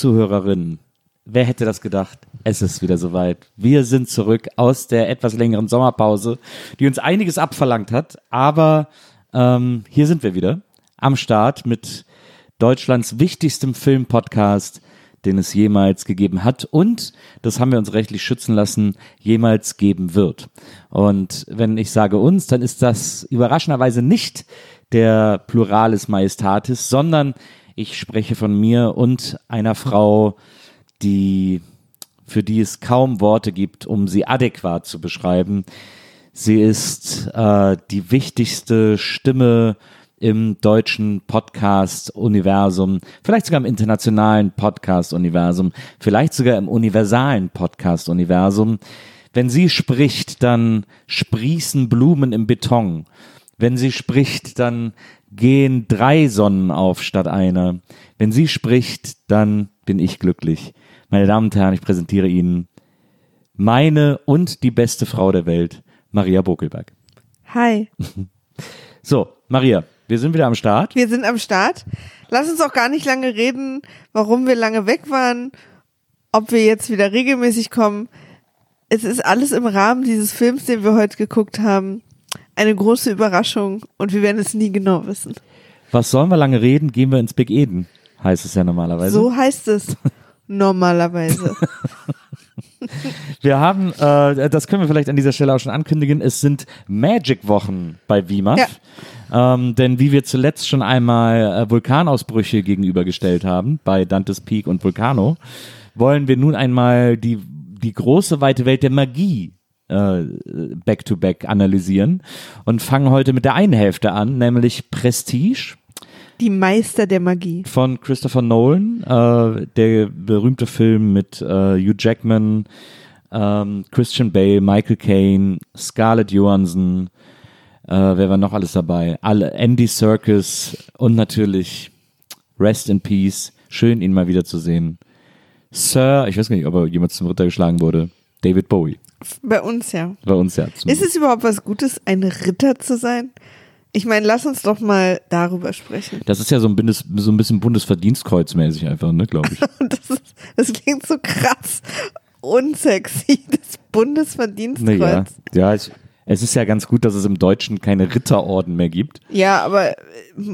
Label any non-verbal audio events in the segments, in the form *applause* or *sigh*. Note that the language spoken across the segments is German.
WIMAF-Zuhörerinnen. Wer hätte das gedacht? Es ist wieder soweit. Wir sind zurück aus der etwas längeren Sommerpause, die uns einiges abverlangt hat. Aber ähm, hier sind wir wieder am Start mit Deutschlands wichtigstem Filmpodcast, den es jemals gegeben hat und, das haben wir uns rechtlich schützen lassen, jemals geben wird. Und wenn ich sage uns, dann ist das überraschenderweise nicht der Pluralis Majestatis, sondern ich spreche von mir und einer Frau, die, für die es kaum Worte gibt, um sie adäquat zu beschreiben. Sie ist äh, die wichtigste Stimme im deutschen Podcast-Universum, vielleicht sogar im internationalen Podcast-Universum, vielleicht sogar im universalen Podcast-Universum. Wenn sie spricht, dann sprießen Blumen im Beton. Wenn sie spricht, dann gehen drei Sonnen auf statt einer. Wenn sie spricht, dann bin ich glücklich. Meine Damen und Herren, ich präsentiere Ihnen meine und die beste Frau der Welt, Maria Bokelberg. Hi. *laughs* So, Maria, wir sind wieder am Start. Wir sind am Start. Lass uns auch gar nicht lange reden, warum wir lange weg waren, ob wir jetzt wieder regelmäßig kommen. Es ist alles im Rahmen dieses Films, den wir heute geguckt haben, eine große Überraschung und wir werden es nie genau wissen. Was sollen wir lange reden? Gehen wir ins Big Eden, heißt es ja normalerweise. So heißt es normalerweise. *laughs* Wir haben, äh, das können wir vielleicht an dieser Stelle auch schon ankündigen, es sind Magic-Wochen bei WIMAF. Ähm, denn wie wir zuletzt schon einmal äh, Vulkanausbrüche gegenübergestellt haben, bei Dantes Peak und Vulcano, wollen wir nun einmal die, die große weite Welt der Magie äh, back-to-back analysieren und fangen heute mit der einen Hälfte an, nämlich Prestige Die Meister der Magie. von Christopher Nolan, äh, der berühmte Film mit äh, Hugh Jackman, ähm, Christian Bale, Michael Caine, Scarlett Johansson, äh, wer war noch alles dabei? Alle, Andy Serkis und natürlich Rest in Peace. Schön, ihn mal wieder zu sehen. Sir, ich weiß gar nicht, ob er jemals zum Ritter geschlagen wurde. David Bowie. Bei uns ja. Bei uns ja. Ist es überhaupt was Gutes, ein Ritter zu sein? Ich meine, lass uns doch mal darüber sprechen. das ist ja so ein, Bundes, so ein bisschen Bundesverdienstkreuzmäßig einfach, ne, glaube ich. *laughs* Das, ist, das klingt so krass unsexy, das Bundesverdienstkreuz. Naja, ja, ich, es ist ja ganz gut, dass es im Deutschen keine Ritterorden mehr gibt. Ja, aber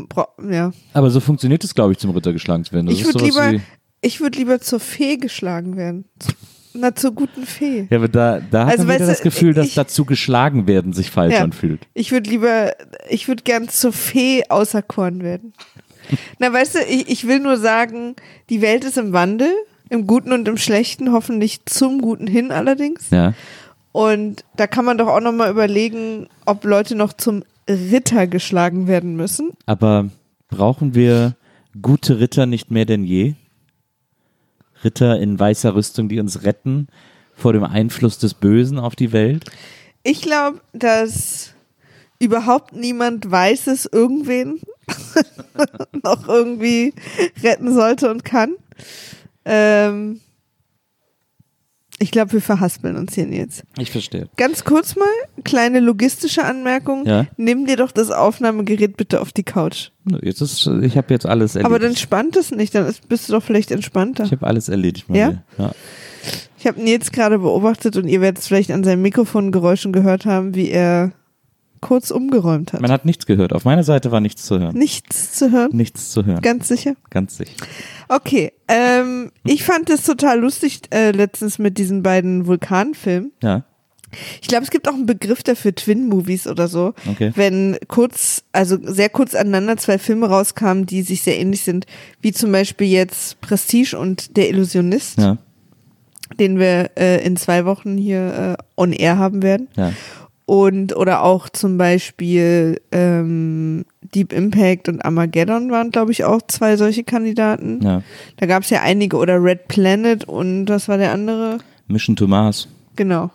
bra- ja. Aber so funktioniert es, glaube ich, zum Ritter geschlagen zu werden. Das Ich würde lieber, ich würde lieber zur Fee geschlagen werden. Na, zur guten Fee. Ja, aber da, da hat Also, man wieder das Gefühl, dass ich- dazu geschlagen werden sich falsch Ja. anfühlt. Ich würde lieber, ich würde gern zur Fee auserkoren werden. *laughs* Na, weißt du, ich, ich will nur sagen, die Welt ist im Wandel, im Guten und im Schlechten, hoffentlich zum Guten hin allerdings. Ja. Und da kann man doch auch nochmal überlegen, ob Leute noch zum Ritter geschlagen werden müssen. Aber brauchen wir gute Ritter nicht mehr denn je? Ritter in weißer Rüstung, die uns retten vor dem Einfluss des Bösen auf die Welt? Ich glaube, dass überhaupt niemand Weißes irgendwen *laughs* noch irgendwie retten sollte und kann. Ähm, ich glaube, wir verhaspeln uns hier jetzt. Ich verstehe. Ganz kurz mal, kleine logistische Anmerkung. Ja. Nimm dir doch das Aufnahmegerät bitte auf die Couch. Jetzt ist, ich habe jetzt alles erledigt. Aber dann spannt es nicht, dann ist, bist du doch vielleicht entspannter. ich habe alles erledigt. Ja? Maria. ja. Ich habe Nils gerade beobachtet und ihr werdet es vielleicht an seinen Mikrofongeräuschen gehört haben, wie er kurz umgeräumt hat. Man hat nichts gehört. Auf meiner Seite war nichts zu hören. Nichts zu hören. Nichts zu hören. Ganz sicher. Ganz sicher. Okay, ähm, ich fand es total lustig äh, letztens mit diesen beiden Vulkanfilmen. Ja. Ich glaube, es gibt auch einen Begriff dafür, Twin-Movies oder so. Okay. Wenn kurz, also sehr kurz aneinander zwei Filme rauskamen, die sich sehr ähnlich sind, wie zum Beispiel jetzt Prestige und Der Illusionist, Ja. den wir äh, in zwei Wochen hier äh, on air haben werden. Ja. Und oder auch zum Beispiel ähm, Deep Impact und Armageddon waren, glaube ich, auch zwei solche Kandidaten. Ja. Da gab es ja einige oder Red Planet und was war der andere? Mission to Mars. Genau.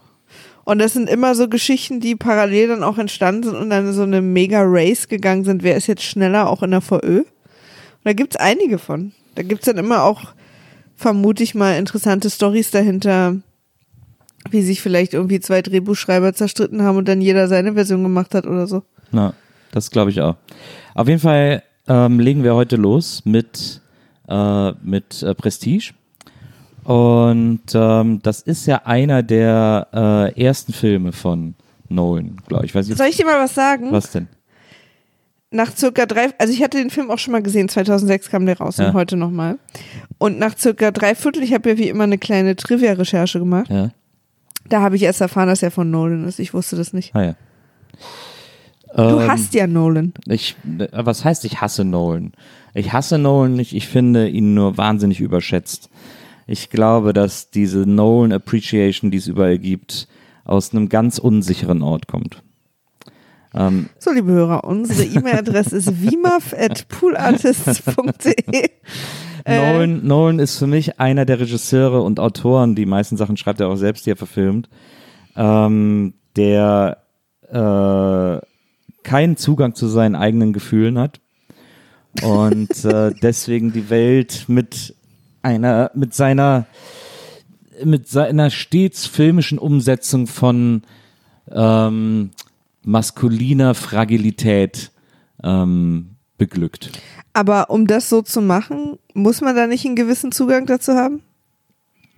Und das sind immer so Geschichten, die parallel dann auch entstanden sind und dann so eine mega Race gegangen sind. Wer ist jetzt schneller auch in der VÖ? da gibt's einige von. Da gibt's dann immer auch, vermute ich mal, interessante Stories dahinter, wie sich vielleicht irgendwie zwei Drehbuchschreiber zerstritten haben und dann jeder seine Version gemacht hat oder so. Na, das glaube ich auch. Auf jeden Fall ähm, legen wir heute los mit, äh, mit äh, Prestige. Und ähm, das ist ja einer der äh, ersten Filme von Nolan, glaube ich. Weiß nicht, Soll ich dir mal was sagen? was denn? Nach circa drei, also ich hatte den Film auch schon mal gesehen, 2006 kam der raus Ja. und heute nochmal. Und nach circa drei Viertel, ich habe ja wie immer eine kleine Trivia-Recherche gemacht, Ja, da habe ich erst erfahren, dass er von Nolan ist. Ich wusste das nicht. ah ja. Du Ähm, hast ja Nolan. Ich, äh, was heißt, ich hasse Nolan? Ich hasse Nolan nicht, ich finde ihn nur wahnsinnig überschätzt. Ich glaube, dass diese Nolan Appreciation, die es überall gibt, aus einem ganz unsicheren Ort kommt. Ähm, So, liebe Hörer, unsere E-Mail-Adresse ist wimaf.poolartists.de. *laughs* Nolan, Nolan ist für mich einer der Regisseure und Autoren, die meisten Sachen schreibt er auch selbst, die er verfilmt, ähm, der äh, keinen Zugang zu seinen eigenen Gefühlen hat und äh, *laughs* deswegen die Welt mit einer, mit seiner, mit seiner stets filmischen Umsetzung von ähm, maskuliner Fragilität ähm, beglückt. Aber um das so zu machen, muss man da nicht einen gewissen Zugang dazu haben?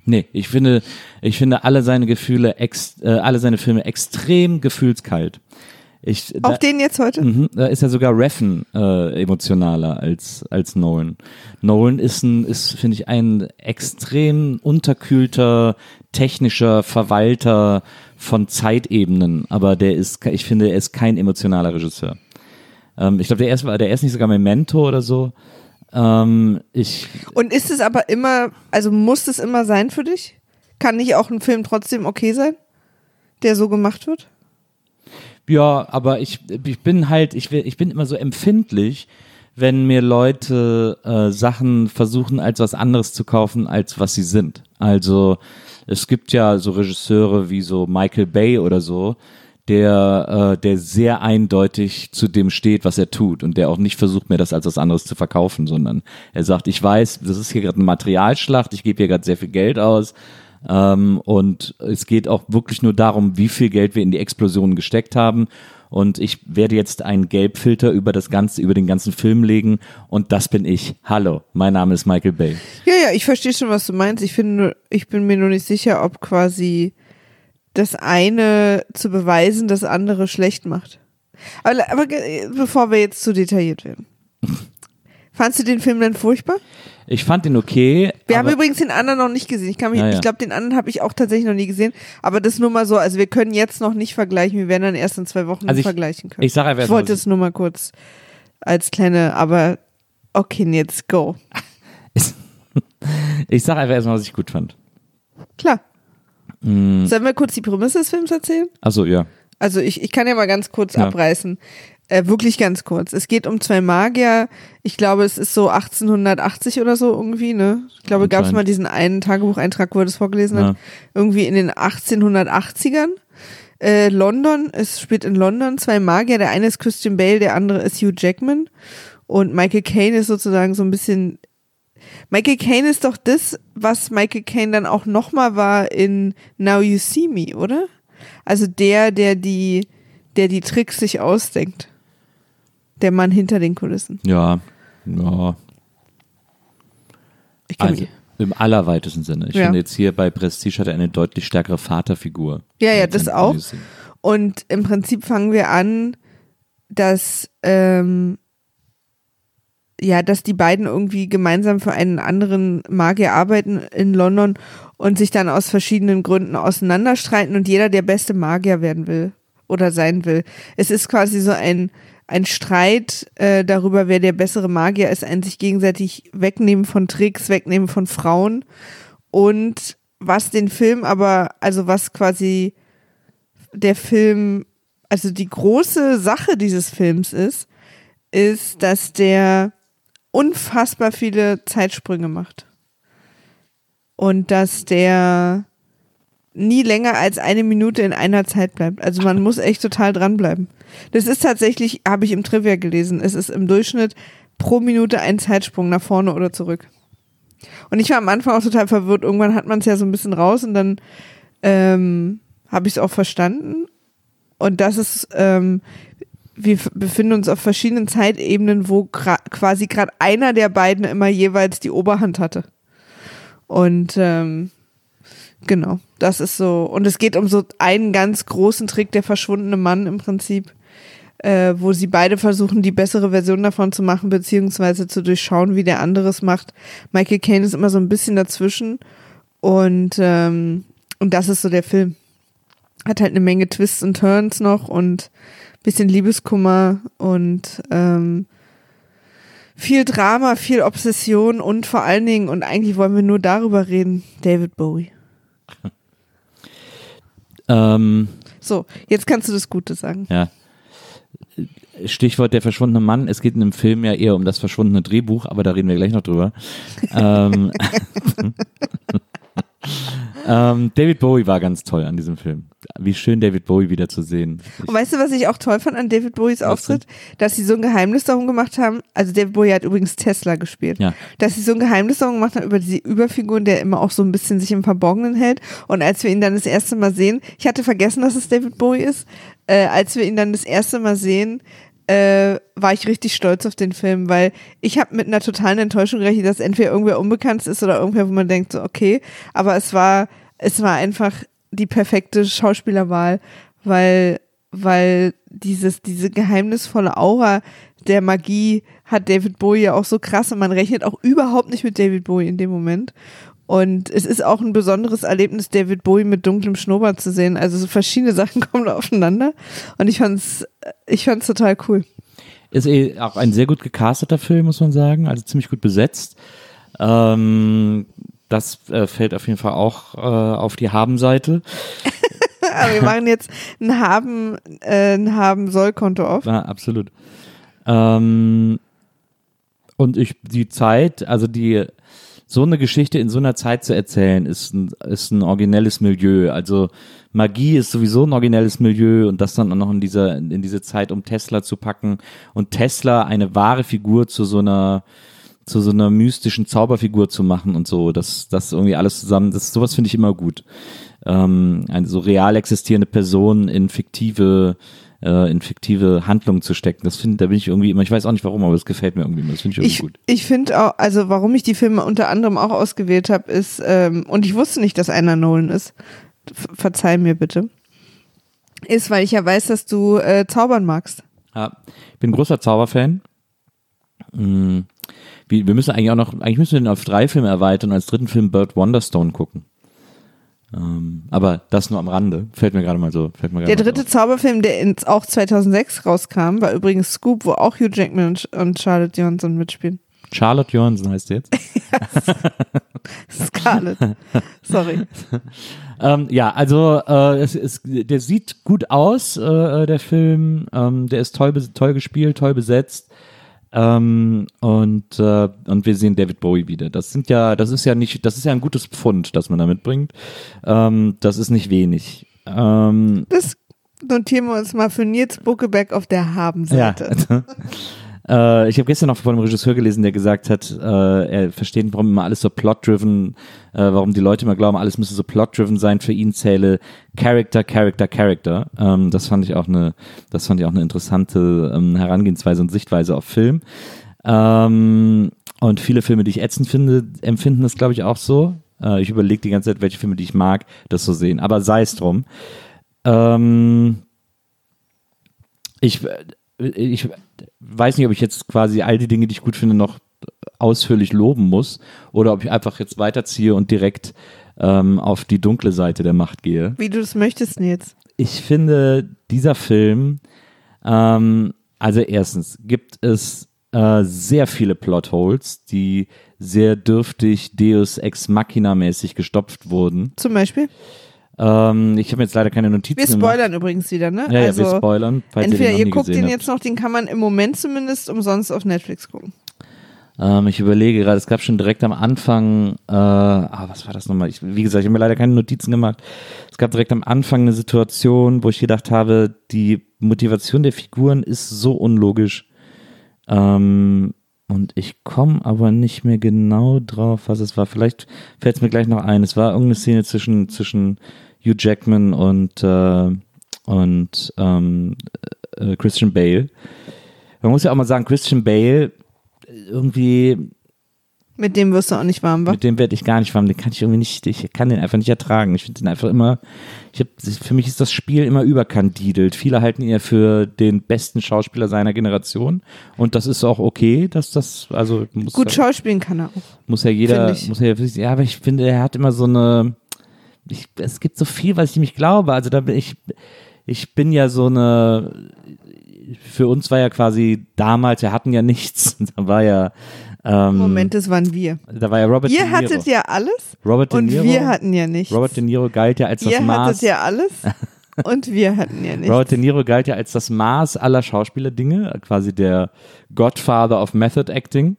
Nee, ich finde, ich finde alle seine Gefühle, ex, äh, alle seine Filme extrem gefühlskalt. Ich, da, Auf den jetzt heute? Mhm, da ist ja sogar Reffen äh, emotionaler als, als Nolan. Nolan ist ein, ist, finde ich, ein extrem unterkühlter, technischer Verwalter von Zeitebenen, aber der ist, ich finde, er ist kein emotionaler Regisseur. Ähm, ich glaube, der erste war, der erst nicht sogar Memento oder so. Ähm, ich, Und ist es aber immer, also muss es immer sein für dich? Kann nicht auch ein Film trotzdem okay sein, der so gemacht wird? Ja, aber ich, ich bin halt, ich, will- ich bin immer so empfindlich, wenn mir Leute äh, Sachen versuchen, als was anderes zu kaufen, als was sie sind. Also es gibt ja so Regisseure wie so Michael Bay oder so, der, äh, der sehr eindeutig zu dem steht, was er tut und der auch nicht versucht, mir das als was anderes zu verkaufen, sondern er sagt, ich weiß, das ist hier gerade eine Materialschlacht, ich gebe hier gerade sehr viel Geld aus, ähm, und es geht auch wirklich nur darum, wie viel Geld wir in die Explosionen gesteckt haben. Und ich werde jetzt einen Gelbfilter über das ganze, über den ganzen Film legen. Und das bin ich. Hallo, mein Name ist Michael Bay. Ja, ja, ich verstehe schon, was du meinst. Ich finde, ich bin mir nur nicht sicher, ob quasi das eine zu beweisen, das andere schlecht macht. Aber, aber bevor wir jetzt zu detailliert werden. *laughs* Fandst du den Film denn furchtbar? Ich fand ihn okay. Wir haben übrigens den anderen noch nicht gesehen. Ich, kann mich, Ja, ja. ich glaube, den anderen habe ich auch tatsächlich noch nie gesehen. Aber das nur mal so, also wir können jetzt noch nicht vergleichen. Wir werden dann erst in zwei Wochen Also ich- vergleichen können. ich sag einfach ich wollte was es nur mal kurz als kleine, aber okay, jetzt go. *laughs* ich sage einfach erstmal, was ich gut fand. Klar. Mm, Sollen wir kurz die Prämisse des Films erzählen? also ja. Also ich, ich kann ja mal ganz kurz Ja. abreißen. Äh, wirklich ganz kurz. Es geht um zwei Magier. Ich glaube, es ist so 1880 oder so irgendwie, ne? Ich glaube, gab es mal diesen einen Tagebucheintrag, wo er das vorgelesen Ja. hat. Irgendwie in den 1880ern. Äh, London, es spielt in London zwei Magier. Der eine ist Christian Bale, der andere ist Hugh Jackman. Und Michael Caine ist sozusagen so ein bisschen. Michael Caine ist doch das, was Michael Caine dann auch nochmal war in Now You See Me, oder? Also der, der die, der die Tricks sich ausdenkt. Der Mann hinter den Kulissen. Ja. Ja. Ich kann Also mich, im allerweitesten Sinne. Ich Ja. finde jetzt hier bei Prestige hat er eine deutlich stärkere Vaterfigur. Ja, ja, das auch. Und im Prinzip fangen wir an, dass ähm, ja, dass die beiden irgendwie gemeinsam für einen anderen Magier arbeiten in London und sich dann aus verschiedenen Gründen auseinanderstreiten und jeder der beste Magier werden will oder sein will. Es ist quasi so ein ein Streit äh, darüber, wer der bessere Magier ist, ein sich gegenseitig wegnehmen von Tricks, wegnehmen von Frauen und was den Film aber, also was quasi der Film, also die große Sache dieses Films ist, ist, dass der unfassbar viele Zeitsprünge macht. Und dass der nie länger als eine Minute in einer Zeit bleibt. Also man muss echt total dranbleiben. Das ist tatsächlich, habe ich im Trivia gelesen, es ist im Durchschnitt pro Minute einen Zeitsprung nach vorne oder zurück. Und ich war am Anfang auch total verwirrt. Irgendwann hat man es ja so ein bisschen raus und dann ähm, habe ich es auch verstanden. Und das ist, ähm, wir befinden uns auf verschiedenen Zeitebenen, wo quasi gerade einer der beiden immer jeweils die Oberhand hatte. Und ähm, genau, das ist so. Und es geht um so einen ganz großen Trick, der verschwundene Mann im Prinzip, äh, wo sie beide versuchen, die bessere Version davon zu machen, beziehungsweise zu durchschauen, wie der andere es macht. Michael Caine ist immer so ein bisschen dazwischen. Und, ähm, und das ist so der Film. Hat halt eine Menge Twists und Turns noch und bisschen Liebeskummer und ähm, viel Drama, viel Obsession und vor allen Dingen, und eigentlich wollen wir nur darüber reden, David Bowie. *laughs* Ähm, So, jetzt kannst du das Gute sagen. ja. Stichwort der verschwundene Mann. Es geht in dem Film ja eher um das verschwundene Drehbuch, aber da reden wir gleich noch drüber. ähm, *laughs* *laughs* ähm, David Bowie war ganz toll an diesem Film. Wie schön David Bowie wieder zu sehen. Ich, Und weißt du, was ich auch toll fand an David Bowies Auftritt? Dass sie so ein Geheimnis darum gemacht haben, also David Bowie hat übrigens Tesla gespielt, Ja. dass sie so ein Geheimnis darum gemacht haben über diese Überfigur, der immer auch so ein bisschen sich im Verborgenen hält. Und als wir ihn dann das erste Mal sehen, ich hatte vergessen, dass es David Bowie ist, äh, als wir ihn dann das erste Mal sehen, äh, war ich richtig stolz auf den Film, weil ich habe mit einer totalen Enttäuschung gerechnet, dass entweder irgendwer unbekannt ist oder irgendwer, wo man denkt, so okay, aber es war, es war einfach die perfekte Schauspielerwahl, weil, weil dieses, diese geheimnisvolle Aura der Magie hat David Bowie ja auch so krass und man rechnet auch überhaupt nicht mit David Bowie in dem Moment. Und es ist auch ein besonderes Erlebnis, David Bowie mit dunklem Schnurrbart zu sehen. Also so verschiedene *laughs* Sachen kommen da aufeinander. Und ich fand's, ich fand's total cool. Ist eh auch ein sehr gut gecasteter Film, muss man sagen. Also ziemlich gut besetzt. Ähm, das äh, fällt auf jeden Fall auch äh, auf die Habenseite. *laughs* Aber wir machen jetzt ein haben, äh, ein haben soll Konto auf. Ja, absolut. Ähm, und ich, die Zeit, also die, so eine Geschichte in so einer Zeit zu erzählen, ist ein, ist ein originelles Milieu. Also Magie ist sowieso ein originelles Milieu und das dann auch noch in dieser, in diese Zeit um Tesla zu packen und Tesla eine wahre Figur zu so einer, zu so einer mystischen Zauberfigur zu machen und so, das, das irgendwie alles zusammen, das, sowas finde ich immer gut. Ähm, eine so real existierende Person in fiktive, äh, in fiktive Handlungen zu stecken. Das finde, da bin ich irgendwie immer, ich weiß auch nicht warum, aber das gefällt mir irgendwie immer. Das finde ich irgendwie Ich, gut. ich finde auch, also warum ich die Filme unter anderem auch ausgewählt habe, ist, ähm, und ich wusste nicht, dass einer Nolan ist, Ver- verzeih mir bitte, ist, weil ich ja weiß, dass du äh, zaubern magst. Ja, ich bin großer Zauberfan. Mm, Wir, wir müssen eigentlich auch noch, eigentlich müssen wir den auf drei Filme erweitern und als dritten Film Bird Wonderstone gucken. Ähm, aber das nur am Rande. Fällt mir gerade mal so. Fällt mir Der dritte so Zauberfilm, der ins, auch 2006 rauskam, war übrigens Scoop, wo auch Hugh Jackman und, und Charlotte Johansson mitspielen. auf. Charlotte Johansson heißt der jetzt. *laughs* Scarlett. Sorry. *laughs* ähm, ja, also äh, es, es, der sieht gut aus, äh, der Film. Ähm, der ist toll, toll gespielt, toll besetzt. Ähm, und, äh, und wir sehen David Bowie wieder. Das sind ja, das ist ja nicht, das ist ja ein gutes Pfund, das man da mitbringt. Ähm, das ist nicht wenig. Ähm, Das notieren wir uns mal für Nils Buckeberg auf der Habenseite. *laughs* Äh, ich habe gestern noch von einem Regisseur gelesen, der gesagt hat, äh, er versteht, warum immer alles so plot-driven, äh, warum die Leute immer glauben, alles müsse so plot-driven sein. Für ihn zähle Character, Character, Character. Ähm, das fand ich auch eine, das fand ich auch eine interessante ähm, Herangehensweise und Sichtweise auf Film. Ähm, und viele Filme, die ich ätzend finde, empfinden das, glaube ich, auch so. Äh, ich überlege die ganze Zeit, welche Filme, die ich mag, das so sehen. Aber sei es drum. Ähm, ich, ich weiß nicht, ob ich jetzt quasi all die Dinge, die ich gut finde, noch ausführlich loben muss oder ob ich einfach jetzt weiterziehe und direkt ähm, auf die dunkle Seite der Macht gehe. Wie du das möchtest, Nils. Ich finde, dieser Film, ähm, also erstens gibt es äh, sehr viele Plotholes, die sehr dürftig Deus Ex Machina mäßig gestopft wurden. Zum Beispiel. Ähm, ich habe jetzt leider keine Notizen Wir gemacht. spoilern übrigens wieder, ne? Ja, ja, also, wir spoilern. Falls entweder ihr, ihr guckt den habt. jetzt noch, den kann man im Moment zumindest umsonst auf Netflix gucken. Ähm, ich überlege gerade, es gab schon direkt am Anfang, äh, ah, was war das nochmal? Ich, wie gesagt, ich habe mir leider keine Notizen gemacht. Es gab direkt am Anfang eine Situation, wo ich gedacht habe, die Motivation der Figuren ist so unlogisch. Ähm, und Ich komme aber nicht mehr genau drauf, was es war. Vielleicht fällt es mir gleich noch ein. Es war irgendeine Szene zwischen, zwischen Hugh Jackman und, äh, und ähm, äh, Christian Bale. Man muss ja auch mal sagen, Christian Bale irgendwie Mit dem wirst du auch nicht warm, wa? mit dem werde ich gar nicht warm, den kann ich irgendwie nicht, ich kann den einfach nicht ertragen. Ich finde den einfach immer, ich hab, für mich ist das Spiel immer überkandidelt. Viele halten ihn ja für den besten Schauspieler seiner Generation und das ist auch okay, dass das, also muss, Gut ja, schauspielen kann er auch. muss ja jeder, muss ja, ja, aber ich finde, er hat immer so eine, ich, es gibt so viel, was ich nicht glaube. Also da bin ich, ich bin ja so eine, für uns war ja quasi damals, wir hatten ja nichts, *laughs* da war ja, ähm, Moment, das waren wir. da war ja Robert De Ihr Niro. hattet ja alles Robert De und Niro, wir hatten ja nichts. Robert De Niro galt ja als das Ihr Maß. hattet ja alles *laughs* und wir hatten ja nichts. Robert De Niro galt ja als das Maß aller Schauspielerdinge, quasi der Godfather of Method Acting.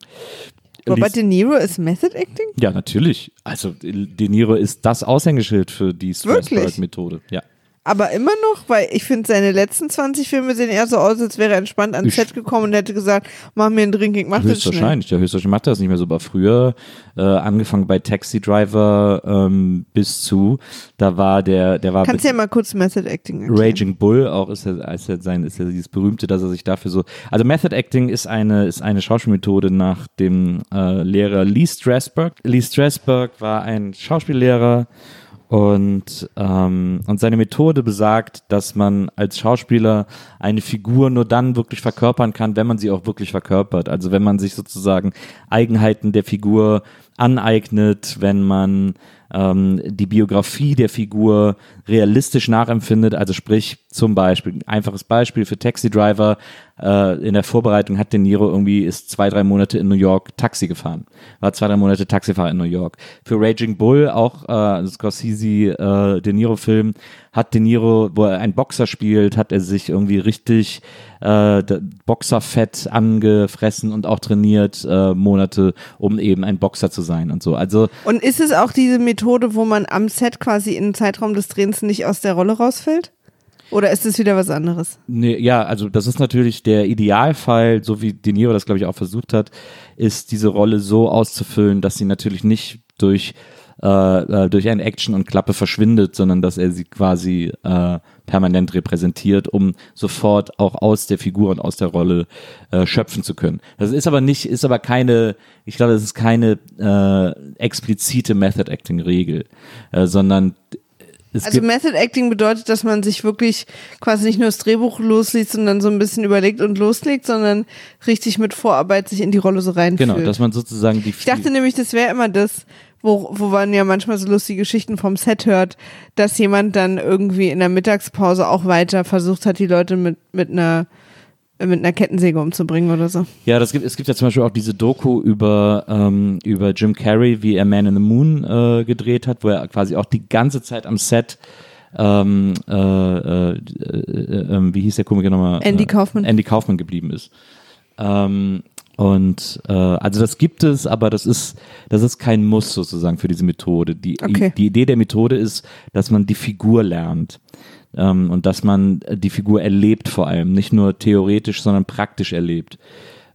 Robert De Niro ist Method Acting? ja, natürlich. Also De Niro ist das Aushängeschild für die? Strasberg-Methode. Ja. Aber immer noch, weil ich finde, seine letzten 20 Filme sehen eher so aus, als wäre er entspannt ans Set gekommen und hätte gesagt, mach mir einen Drink, ich mach das schnell. Höchstwahrscheinlich, ja, höchstwahrscheinlich macht er das nicht mehr so. Aber früher, äh, angefangen bei Taxi Driver ähm, bis zu, da war der, der war Kannst du ja mal kurz Method Acting erklären. Raging Bull, auch ist er, ist er sein, ist er dieses berühmte, dass er sich dafür so. Also Method Acting ist eine, ist eine Schauspielmethode nach dem äh, Lehrer Lee Strasberg. Lee Strasberg war ein Schauspiellehrer und, ähm, und seine Methode besagt, dass man als Schauspieler eine Figur nur dann wirklich verkörpern kann, wenn man sie auch wirklich verkörpert. Also wenn man sich sozusagen Eigenheiten der Figur aneignet, wenn man ähm, die Biografie der Figur realistisch nachempfindet. Also sprich zum Beispiel, einfaches Beispiel für Taxi Driver, äh, in der Vorbereitung hat De Niro irgendwie, ist zwei, drei Monate in New York Taxi gefahren. War zwei, drei Monate Taxifahrer in New York. Für Raging Bull, auch äh, Scorsese äh, De Niro Film, hat De Niro, wo er einen Boxer spielt, hat er sich irgendwie richtig äh, Boxerfett angefressen und auch trainiert äh, Monate, um eben ein Boxer zu sein und so. Also Und ist es auch diese Methode, wo man am Set quasi im Zeitraum des Drehens nicht aus der Rolle rausfällt? Oder ist es wieder was anderes? Nee, ja, also das ist natürlich der Idealfall, so wie De Niro das, glaube ich, auch versucht hat, ist diese Rolle so auszufüllen, dass sie natürlich nicht durch, äh, äh, durch eine Action und Klappe verschwindet, sondern dass er sie quasi äh, permanent repräsentiert, um sofort auch aus der Figur und aus der Rolle äh, schöpfen zu können. Das ist aber nicht, ist aber keine, ich glaube, das ist keine äh, explizite Method-Acting-Regel, äh, sondern es Also Method Acting bedeutet, dass man sich wirklich quasi nicht nur das Drehbuch losliest, sondern so ein bisschen überlegt und loslegt, sondern richtig mit Vorarbeit sich in die Rolle so reinfühlt. genau, dass man sozusagen die Ich dachte nämlich, das wäre immer das, wo, wo man ja manchmal so lustige Geschichten vom Set hört, dass jemand dann irgendwie in der Mittagspause auch weiter versucht hat, die Leute mit, mit einer mit einer Kettensäge umzubringen oder so. Ja, das gibt, es gibt ja zum Beispiel auch diese Doku über, ähm, über Jim Carrey, wie er Man in the Moon äh, gedreht hat, wo er quasi auch die ganze Zeit am Set ähm, äh, äh, äh, äh, wie hieß der Komiker nochmal? Andy Äh, Kaufman. Andy Kaufman geblieben ist. Ähm, und äh, also das gibt es, aber das ist das ist kein Muss sozusagen für diese Methode. Die, Okay. die Idee der Methode ist, dass man die Figur lernt ähm, und dass man die Figur erlebt vor allem, nicht nur theoretisch, sondern praktisch erlebt.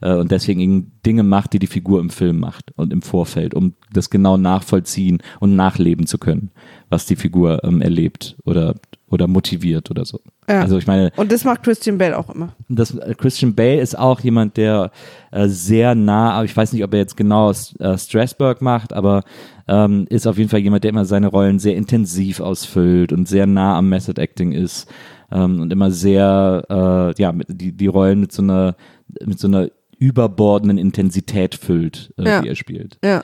Äh, und deswegen Dinge macht, die die Figur im Film macht und im Vorfeld, um das genau nachvollziehen und nachleben zu können, was die Figur ähm, erlebt oder oder motiviert oder so. Ja. Also ich meine, Und das macht Christian Bale auch immer. das, äh, Christian Bale ist auch jemand, der äh, sehr nah, aber ich weiß nicht, ob er jetzt genau äh, Strasberg macht, aber ähm, ist auf jeden Fall jemand, der immer seine Rollen sehr intensiv ausfüllt und sehr nah am Method Acting ist ähm, und immer sehr, äh, ja, mit, die, die Rollen mit so einer, mit so einer überbordenden Intensität füllt, äh, Ja. die er spielt. Ja.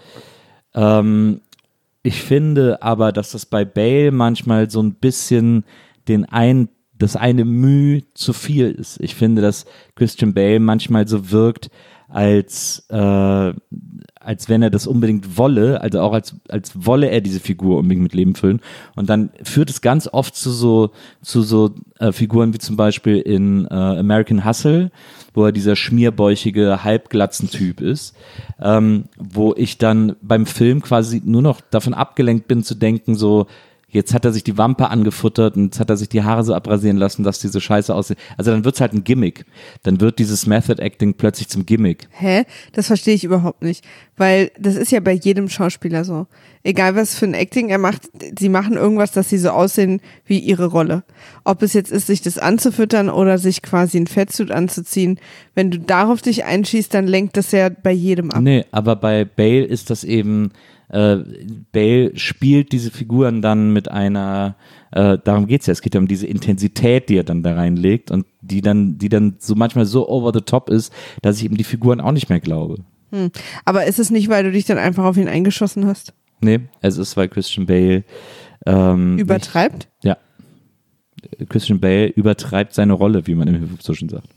Ähm, ich finde aber, dass das bei Bale manchmal so ein bisschen den ein, das eine Mühe zu viel ist. Ich finde, dass Christian Bale manchmal so wirkt, als, äh, als wenn er das unbedingt wolle, also auch als, als wolle er diese Figur unbedingt mit Leben füllen. Und dann führt es ganz oft zu so, zu so äh, Figuren wie zum Beispiel in äh, American Hustle, wo er dieser schmierbäuchige, halbglatzen-Typ ist, ähm, wo ich dann beim Film quasi nur noch davon abgelenkt bin zu denken, so, jetzt hat er sich die Wampe angefuttert und jetzt hat er sich die Haare so abrasieren lassen, dass diese Scheiße aussieht. Also dann wird's halt ein Gimmick. Dann wird dieses Method Acting plötzlich zum Gimmick. Hä? Das verstehe ich überhaupt nicht. Weil das ist ja bei jedem Schauspieler so. Egal was für ein Acting er macht, sie machen irgendwas, dass sie so aussehen wie ihre Rolle. Ob es jetzt ist, sich das anzufüttern oder sich quasi ein Fettsuit anzuziehen. Wenn du darauf dich einschießt, dann lenkt das ja bei jedem ab. Nee, aber bei Bale ist das eben, äh, Bale spielt diese Figuren dann mit einer, äh, darum geht's ja, es geht ja um diese Intensität, die er dann da reinlegt und die dann, die dann so manchmal so over the top ist, dass ich eben die Figuren auch nicht mehr glaube. Hm. Aber ist es nicht, weil du dich dann einfach auf ihn eingeschossen hast? Nee, es ist, weil Christian Bale ähm, Übertreibt? Nicht, ja. Christian Bale übertreibt seine Rolle, wie man im Hip-Hop so schön sagt.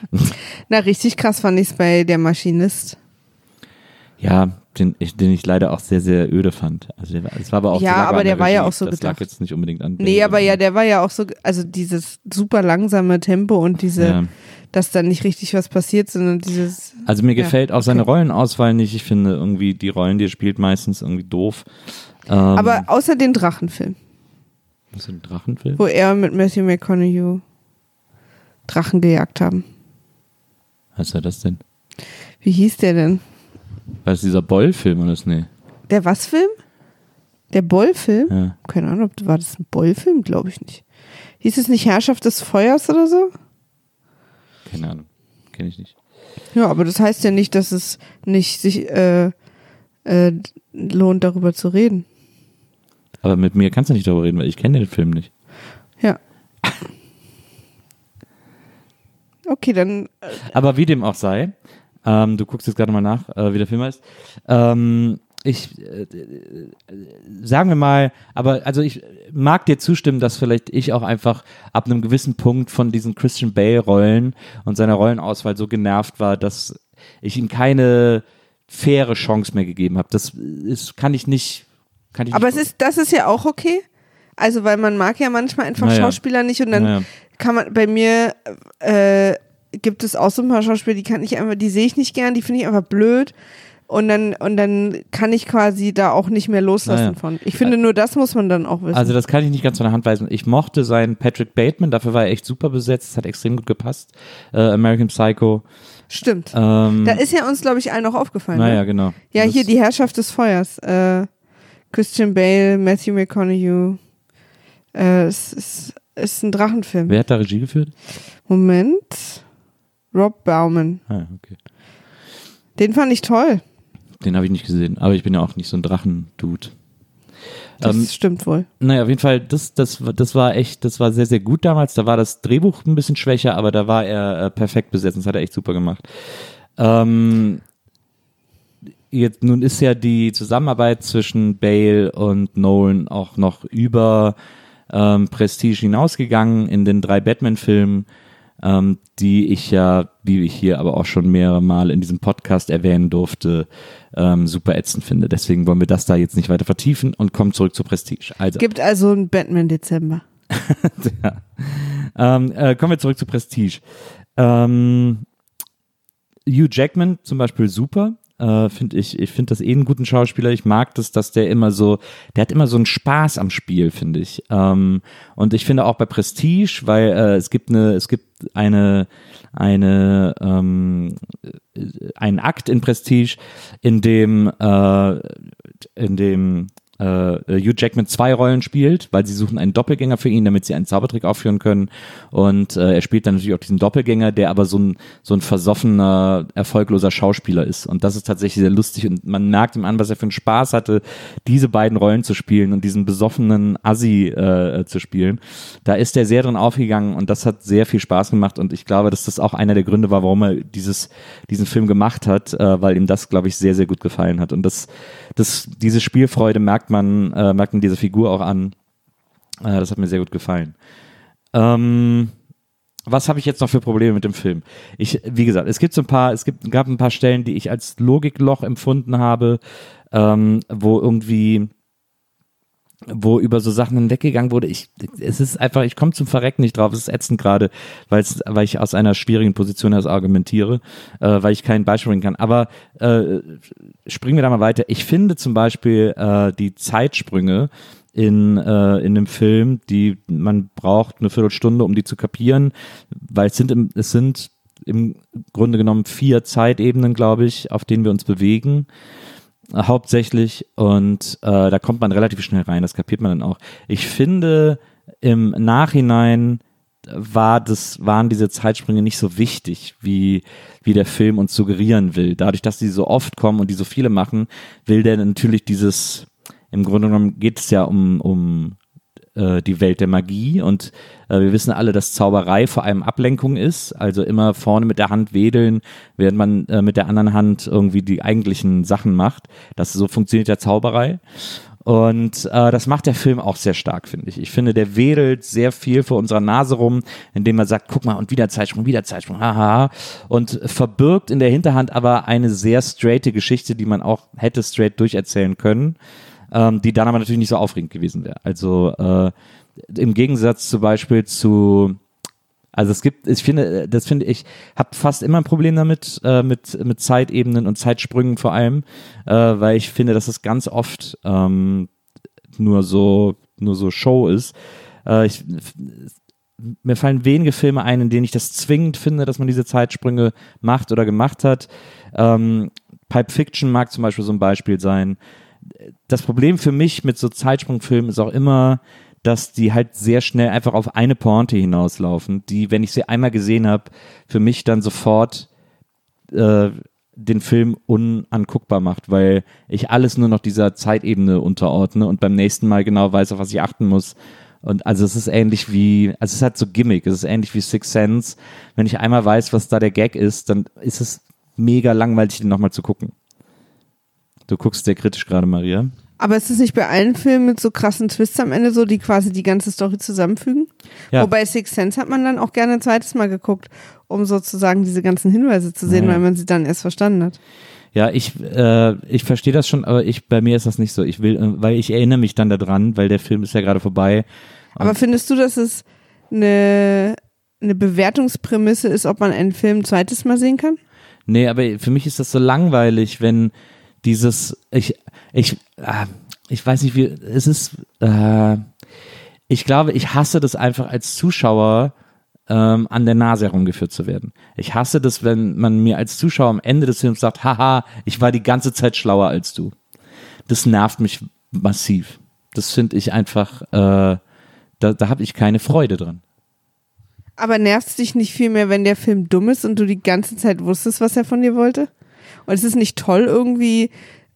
*laughs* Na, richtig krass fand ich es bei Der Maschinist. Ja, den ich, den ich leider auch sehr, sehr öde fand. Also der, das war aber auch Ja, aber der war Regie. ja auch so Das gedacht. lag jetzt nicht unbedingt an. Nee, aber ja, der war ja auch so, also dieses super langsame Tempo und diese, Ja. dass da nicht richtig was passiert, sondern dieses, Also mir Ja, gefällt auch seine okay. Rollenauswahl nicht. Ich finde irgendwie die Rollen, die er spielt, meistens irgendwie doof. Ähm, aber außer den Drachenfilm, ist das ein Drachenfilm? wo er mit Matthew McConaughey Drachen gejagt haben. Was war das denn? Wie hieß der denn? War das dieser Boll-Film oder ist nee? Der was Film? Der Boll-Film? Ja. Keine Ahnung, ob war das ein Boll-Film? Glaube ich nicht. Hieß es nicht Herrschaft des Feuers oder so? Keine Ahnung. Kenne ich nicht. Ja, aber das heißt ja nicht, dass es nicht sich äh, äh, lohnt, darüber zu reden. Aber mit mir kannst du nicht darüber reden, weil ich kenne den Film nicht. Ja. *laughs* Okay, dann Aber wie dem auch sei, ähm, du guckst jetzt gerade mal nach, äh, wie der Film heißt. Ähm, ich, äh, äh, sagen wir mal, aber also ich mag dir zustimmen, dass vielleicht ich auch einfach ab einem gewissen Punkt von diesen Christian Bale Rollen und seiner Rollenauswahl so genervt war, dass ich ihm keine faire Chance mehr gegeben habe. Das ist, kann ich nicht, kann ich Aber nicht es ist, das ist ja auch okay. Also, weil man mag ja manchmal einfach Naja. Schauspieler nicht und dann Naja. kann man, bei mir äh, gibt es auch so ein paar Schauspieler, die kann ich einfach, die sehe ich nicht gern, die finde ich einfach blöd. Und dann, und dann kann ich quasi da auch nicht mehr loslassen Naja. von. Ich finde, nur das muss man dann auch wissen. Also das kann ich nicht ganz von der Hand weisen. Ich mochte seinen Patrick Bateman, dafür war er echt super besetzt, das hat extrem gut gepasst. Äh, American Psycho. Stimmt. Ähm, da ist ja uns, glaube ich, allen auch aufgefallen. naja, ne? genau. Ja, Das- hier die Herrschaft des Feuers. Äh, Christian Bale, Matthew McConaughey. Äh, es ist, ist ein Drachenfilm. Wer hat da Regie geführt? Moment. Rob Bauman. Ah, okay. Den fand ich toll. Den habe ich nicht gesehen, aber ich bin ja auch nicht so ein Drachen-Dude. Das Ähm, stimmt wohl. naja, auf jeden Fall, das, das, das war echt, das war sehr, sehr gut damals. Da war das Drehbuch ein bisschen schwächer, aber da war er äh, perfekt besetzt. Das hat er echt super gemacht. Ähm, jetzt, nun ist ja die Zusammenarbeit zwischen Bale und Nolan auch noch über ähm, Prestige hinausgegangen in den drei Batman-Filmen, ähm, die ich ja, wie ich hier aber auch schon mehrere Mal in diesem Podcast erwähnen durfte, ähm, super ätzend finde. Deswegen wollen wir das da jetzt nicht weiter vertiefen und kommen zurück zu Prestige. Also, Gibt also einen Batman Dezember. *laughs* ja. ähm, äh, kommen wir zurück zu Prestige. Ähm, Hugh Jackman zum Beispiel super. Äh, finde ich, ich finde das eh einen guten Schauspieler. Ich mag das, dass der immer so, der hat immer so einen Spaß am Spiel, finde ich. Ähm, und ich finde auch bei Prestige, weil äh, es gibt eine, es gibt eine, eine, ähm, äh, einen Akt in Prestige, in dem, äh, in dem äh, Hugh Jackman zwei Rollen spielt, weil sie suchen einen Doppelgänger für ihn, damit sie einen Zaubertrick aufführen können. Und äh, er spielt dann natürlich auch diesen Doppelgänger, der aber so ein, so ein versoffener, erfolgloser Schauspieler ist. Und das ist tatsächlich sehr lustig und man merkt ihm an, was er für einen Spaß hatte, diese beiden Rollen zu spielen und diesen besoffenen Assi äh, zu spielen. Da ist er sehr drin aufgegangen und das hat sehr viel Spaß gemacht und ich glaube, dass das auch einer der Gründe war, warum er dieses, diesen Film gemacht hat, äh, weil ihm das, glaube ich, sehr, sehr gut gefallen hat. Und das, das, diese Spielfreude merkt man, äh, merkt man dieser Figur auch an. Äh, das hat mir sehr gut gefallen. Ähm, was habe ich jetzt noch für Probleme mit dem Film? Ich, wie gesagt, es gibt so ein paar, es gibt, gab ein paar Stellen, die ich als Logikloch empfunden habe, ähm, wo irgendwie wo über so Sachen hinweggegangen wurde. Ich, es ist einfach, ich komme zum Verrecken nicht drauf. Es ist ätzend gerade, weil weil ich aus einer schwierigen Position heraus argumentiere, äh, weil ich kein Beispiel bringen kann. Aber äh, springen wir da mal weiter. Ich finde zum Beispiel äh, die Zeitsprünge in, äh, in dem Film, die man braucht eine Viertelstunde, um die zu kapieren, weil es sind, im, es sind im Grunde genommen vier Zeitebenen, glaube ich, auf denen wir uns bewegen hauptsächlich und äh, da kommt man relativ schnell rein, das kapiert man dann auch. Ich finde im Nachhinein war das, waren diese Zeitsprünge nicht so wichtig, wie, wie der Film uns suggerieren will. Dadurch, dass die so oft kommen und die so viele machen, will der natürlich dieses, im Grunde genommen geht es ja um, um äh, die Welt der Magie und äh, wir wissen alle, dass Zauberei vor allem Ablenkung ist, also immer vorne mit der Hand wedeln, während man äh, mit der anderen Hand irgendwie die eigentlichen Sachen macht. Das so funktioniert ja Zauberei. Und äh, das macht der Film auch sehr stark, finde ich. Ich finde, der wedelt sehr viel vor unserer Nase rum, indem er sagt, guck mal, und wieder Zeitsprung, wieder Zeitsprung, haha. Und verbirgt in der Hinterhand aber eine sehr straighte Geschichte, die man auch hätte straight durcherzählen können ähm, die dann aber natürlich nicht so aufregend gewesen wäre. Also äh, im Gegensatz zum Beispiel zu also es gibt, ich finde, das finde ich, habe fast immer ein Problem damit, äh, mit, mit Zeitebenen und Zeitsprüngen vor allem, äh, weil ich finde, dass es ganz oft ähm, nur so, nur so Show ist. Äh, ich, mir fallen wenige Filme ein, in denen ich das zwingend finde, dass man diese Zeitsprünge macht oder gemacht hat. Ähm, Pipe Fiction mag zum Beispiel so ein Beispiel sein das Problem für mich mit so Zeitsprungfilmen ist auch immer, dass die halt sehr schnell einfach auf eine Pointe hinauslaufen, die, wenn ich sie einmal gesehen habe, für mich dann sofort äh, den Film unanguckbar macht, weil ich alles nur noch dieser Zeitebene unterordne und beim nächsten Mal genau weiß, auf was ich achten muss. Und also es ist ähnlich wie, also es ist halt so Gimmick, es ist ähnlich wie Six Sense. Wenn ich einmal weiß, was da der Gag ist, dann ist es mega langweilig, den nochmal zu gucken. Du guckst sehr kritisch gerade, Maria. Aber ist es nicht bei allen Filmen mit so krassen Twists am Ende so, die quasi die ganze Story zusammenfügen? Ja. Wobei Six Sense hat man dann auch gerne ein zweites Mal geguckt, um sozusagen diese ganzen Hinweise zu sehen, ja. weil man sie dann erst verstanden hat. Ja, ich, äh, ich verstehe das schon, aber ich, bei mir ist das nicht so. Ich will, äh, weil ich erinnere mich dann daran, weil der Film ist ja gerade vorbei. Aber findest du, dass es eine, eine Bewertungsprämisse ist, ob man einen Film ein zweites Mal sehen kann? Nee, aber für mich ist das so langweilig, wenn, dieses, ich, ich, äh, ich weiß nicht wie, es ist, äh, ich glaube, ich hasse das einfach als Zuschauer ähm, an der Nase herumgeführt zu werden. Ich hasse das, wenn man mir als Zuschauer am Ende des Films sagt, haha, ich war die ganze Zeit schlauer als du. Das nervt mich massiv. Das finde ich einfach, äh, da, da habe ich keine Freude dran. Aber nervt es dich nicht viel mehr, wenn der Film dumm ist und du die ganze Zeit wusstest, was er von dir wollte? Und es ist nicht toll irgendwie,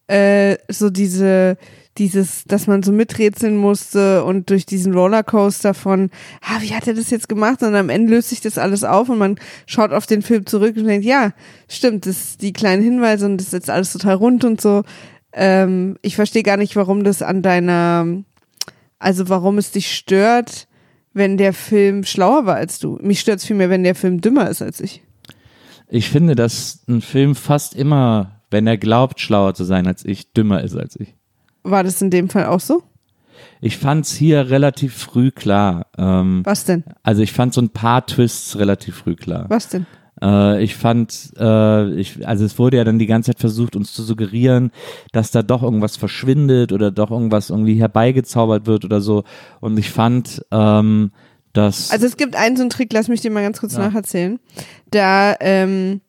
äh, so diese, dieses, dass man so miträtseln musste und durch diesen Rollercoaster von, ah, wie hat er das jetzt gemacht? Und am Ende löst sich das alles auf und man schaut auf den Film zurück und denkt, ja, stimmt, das die kleinen Hinweise und das ist jetzt alles total rund und so. Ähm, ich verstehe gar nicht, warum das an deiner, also warum es dich stört, wenn der Film schlauer war als du. Mich stört es vielmehr, wenn der Film dümmer ist als ich. Ich finde, dass ein Film fast immer, wenn er glaubt, schlauer zu sein als ich, dümmer ist als ich. War das in dem Fall auch so? Ich fand es hier relativ früh klar. Ähm, Was denn? Also ich fand so ein paar Twists relativ früh klar. Was denn? Äh, ich fand, äh, ich, also es wurde ja dann die ganze Zeit versucht, uns zu suggerieren, dass da doch irgendwas verschwindet oder doch irgendwas irgendwie herbeigezaubert wird oder so. Und ich fand, ähm, dass. Also es gibt einen so einen Trick, lass mich dir mal ganz kurz ja. nacherzählen. Da ähm,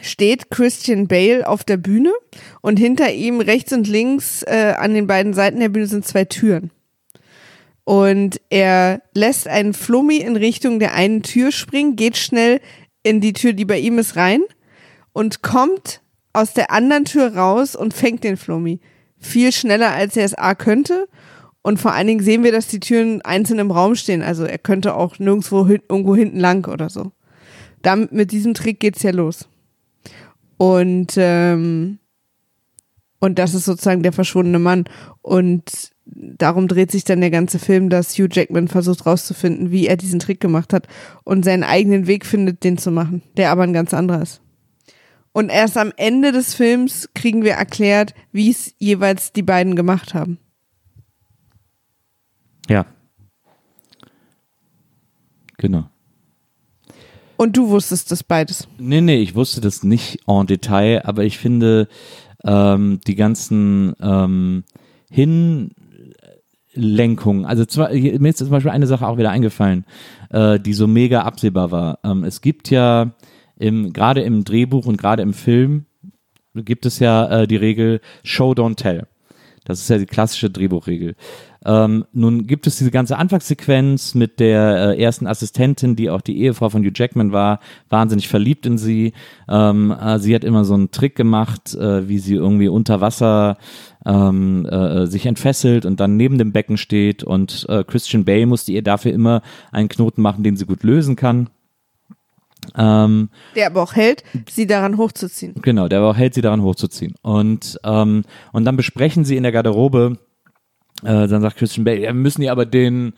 steht Christian Bale auf der Bühne und hinter ihm rechts und links äh, an den beiden Seiten der Bühne sind zwei Türen. Und er lässt einen Flummi in Richtung der einen Tür springen, geht schnell in die Tür, die bei ihm ist, rein und kommt aus der anderen Tür raus und fängt den Flummi. Viel schneller, als er es A könnte und vor allen Dingen sehen wir, dass die Türen einzeln im Raum stehen. Also er könnte auch nirgendwo hin, irgendwo hinten lang oder so. Dann, mit diesem Trick geht's ja los. Und, ähm, und das ist sozusagen der verschwundene Mann. Und darum dreht sich dann der ganze Film, dass Hugh Jackman versucht rauszufinden, wie er diesen Trick gemacht hat und seinen eigenen Weg findet, den zu machen, der aber ein ganz anderer ist. Und erst am Ende des Films kriegen wir erklärt, wie es jeweils die beiden gemacht haben. Ja. Genau. Und du wusstest das beides. Nee, nee, ich wusste das nicht en Detail, aber ich finde ähm, die ganzen ähm, Hinlenkungen, also zwar, mir ist zum Beispiel eine Sache auch wieder eingefallen, äh, die so mega absehbar war. Ähm, es gibt ja im, gerade im Drehbuch und gerade im Film gibt es ja äh, die Regel Show, don't tell. Das ist ja die klassische Drehbuchregel. Ähm, nun gibt es diese ganze Anfangssequenz mit der äh, ersten Assistentin, die auch die Ehefrau von Hugh Jackman war, wahnsinnig verliebt in sie. Ähm, äh, sie hat immer so einen Trick gemacht, äh, wie sie irgendwie unter Wasser ähm, äh, sich entfesselt und dann neben dem Becken steht und äh, Christian Bale musste ihr dafür immer einen Knoten machen, den sie gut lösen kann. Ähm, Der aber auch hält, sie daran hochzuziehen. Genau, der aber auch hält, sie daran hochzuziehen. Und, ähm, und dann besprechen sie in der Garderobe, äh, dann sagt Christian Bale, ja, wir müssen ja aber den,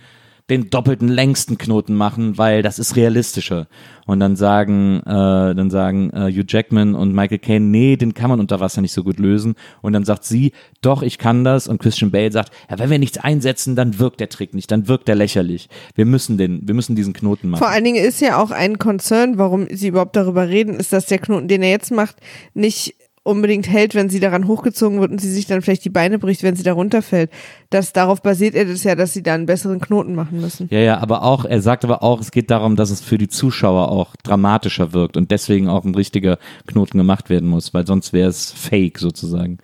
den doppelten längsten Knoten machen, weil das ist realistischer. Und dann sagen, äh, dann sagen äh, Hugh Jackman und Michael Caine, nee, den kann man unter Wasser nicht so gut lösen. Und dann sagt sie, doch, ich kann das. Und Christian Bale sagt, ja, wenn wir nichts einsetzen, dann wirkt der Trick nicht, dann wirkt der lächerlich. Wir müssen den, wir müssen diesen Knoten machen. Vor allen Dingen ist ja auch ein Concern, warum sie überhaupt darüber reden, ist, dass der Knoten, den er jetzt macht, nicht unbedingt hält, wenn sie daran hochgezogen wird und sie sich dann vielleicht die Beine bricht, wenn sie da runterfällt. Das, darauf basiert er das ja, dass sie da einen besseren Knoten machen müssen. Ja, ja, aber auch, er sagt aber auch, es geht darum, dass es für die Zuschauer auch dramatischer wirkt und deswegen auch ein richtiger Knoten gemacht werden muss, weil sonst wäre es fake sozusagen.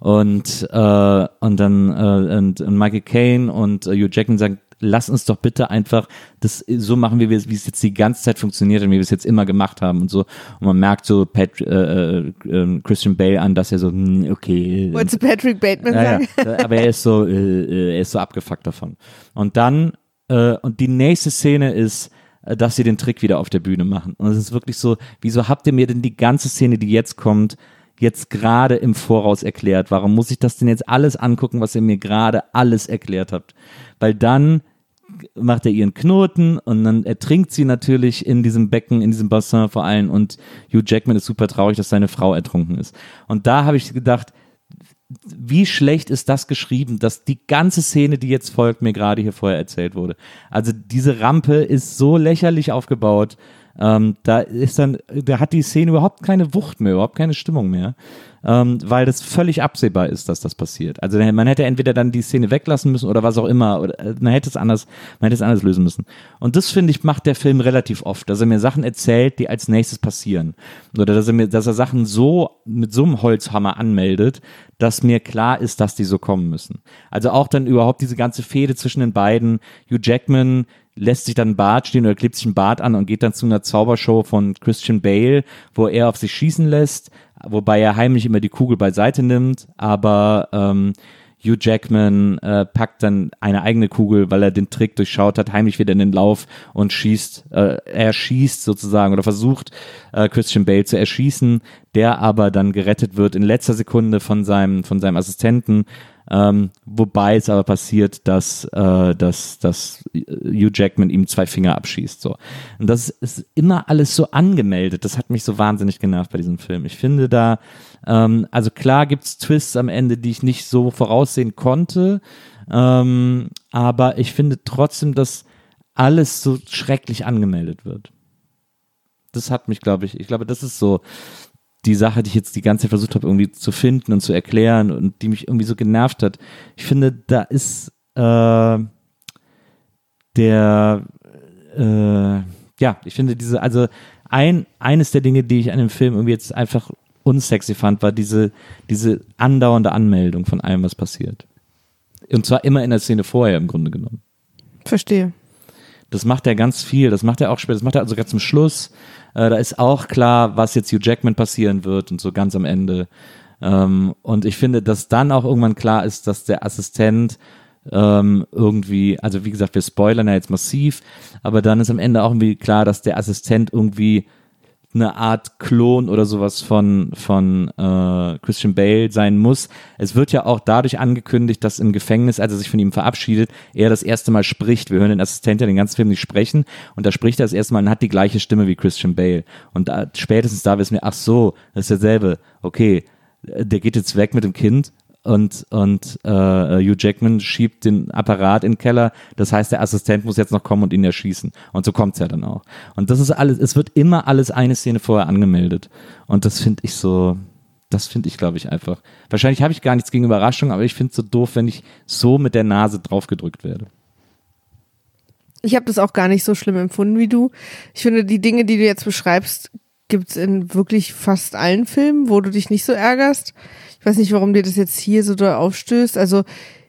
Und, äh, und dann äh, und, und Michael Caine und äh, Hugh Jackman sagen, lass uns doch bitte einfach das so machen, wie wir wie es jetzt die ganze Zeit funktioniert und wie wir es jetzt immer gemacht haben und so. Und man merkt so Pat, äh, äh, Christian Bale an, dass er so, hm, okay. Wolltest du Patrick Bateman ja, sagen? ja, aber er ist so, äh, äh, er ist so abgefuckt davon. Und dann, äh, und die nächste Szene ist, äh, dass sie den Trick wieder auf der Bühne machen. Und es ist wirklich so, wieso habt ihr mir denn die ganze Szene, die jetzt kommt, jetzt gerade im Voraus erklärt? Warum muss ich das denn jetzt alles angucken, was ihr mir gerade alles erklärt habt? Weil dann macht er ihren Knoten und dann ertrinkt sie natürlich in diesem Becken, in diesem Bassin vor allem und Hugh Jackman ist super traurig, dass seine Frau ertrunken ist. Und da habe ich gedacht, wie schlecht ist das geschrieben, dass die ganze Szene, die jetzt folgt, mir gerade hier vorher erzählt wurde. Also diese Rampe ist so lächerlich aufgebaut. Ähm, da ist dann, da hat die Szene überhaupt keine Wucht mehr, überhaupt keine Stimmung mehr ähm, weil das völlig absehbar ist, dass das passiert. Also man hätte entweder dann die Szene weglassen müssen oder was auch immer, oder äh, man hätte es anders, man hätte es anders lösen müssen. Und das finde ich macht der Film relativ oft, dass er mir Sachen erzählt, die als nächstes passieren, oder dass er mir, dass er Sachen so mit so einem Holzhammer anmeldet, dass mir klar ist, dass die so kommen müssen. Also auch dann überhaupt diese ganze Fehde zwischen den beiden. Hugh Jackman lässt sich dann ein Bart stehen oder klebt sich ein Bart an und geht dann zu einer Zaubershow von Christian Bale, wo er auf sich schießen lässt wobei er heimlich immer die Kugel beiseite nimmt, aber ähm, Hugh Jackman äh, packt dann eine eigene Kugel, weil er den Trick durchschaut hat, heimlich wieder in den Lauf und schießt, äh, er schießt sozusagen oder versucht äh, Christian Bale zu erschießen, der aber dann gerettet wird in letzter Sekunde von seinem, von seinem Assistenten ähm, wobei es aber passiert, dass, äh, dass, dass Hugh Jackman ihm zwei Finger abschießt. So. Und das ist immer alles so angemeldet. Das hat mich so wahnsinnig genervt bei diesem Film. Ich finde da, ähm, also klar gibt's Twists am Ende, die ich nicht so voraussehen konnte. Ähm, aber ich finde trotzdem, dass alles so schrecklich angemeldet wird. Das hat mich, glaube ich, ich glaube, das ist so, die Sache, die ich jetzt die ganze Zeit versucht habe, irgendwie zu finden und zu erklären und die mich irgendwie so genervt hat. Ich finde, da ist äh, der, äh, ja, ich finde diese, also ein, eines der Dinge, die ich an dem Film irgendwie jetzt einfach unsexy fand, war diese, diese andauernde Anmeldung von allem, was passiert. Und zwar immer in der Szene vorher im Grunde genommen. Verstehe. Das macht er ganz viel. Das macht er auch später. Das macht er also ganz zum Schluss. Äh, da ist auch klar, was jetzt Hugh Jackman passieren wird und so ganz am Ende. Ähm, und ich finde, dass dann auch irgendwann klar ist, dass der Assistent ähm, irgendwie, also wie gesagt, wir spoilern ja jetzt massiv, aber dann ist am Ende auch irgendwie klar, dass der Assistent irgendwie eine Art Klon oder sowas von, von äh, Christian Bale sein muss. Es wird ja auch dadurch angekündigt, dass im Gefängnis, als er sich von ihm verabschiedet, er das erste Mal spricht. Wir hören den Assistenten ja den ganzen Film nicht sprechen und da spricht er das erste Mal und hat die gleiche Stimme wie Christian Bale. Und da, spätestens da wissen wir, ach so, das ist derselbe. Okay, der geht jetzt weg mit dem Kind und, und äh, Hugh Jackman schiebt den Apparat in den Keller. Das heißt, der Assistent muss jetzt noch kommen und ihn erschießen. Und so kommt's ja dann auch. Und das ist alles, es wird immer alles eine Szene vorher angemeldet. Und das finde ich so, das finde ich, glaube ich, einfach. Wahrscheinlich habe ich gar nichts gegen Überraschung, aber ich finde es so doof, wenn ich so mit der Nase draufgedrückt werde. Ich habe das auch gar nicht so schlimm empfunden wie du. Ich finde, die Dinge, die du jetzt beschreibst, gibt's in wirklich fast allen Filmen, wo du dich nicht so ärgerst. Ich weiß nicht, warum dir das jetzt hier so doll aufstößt. Also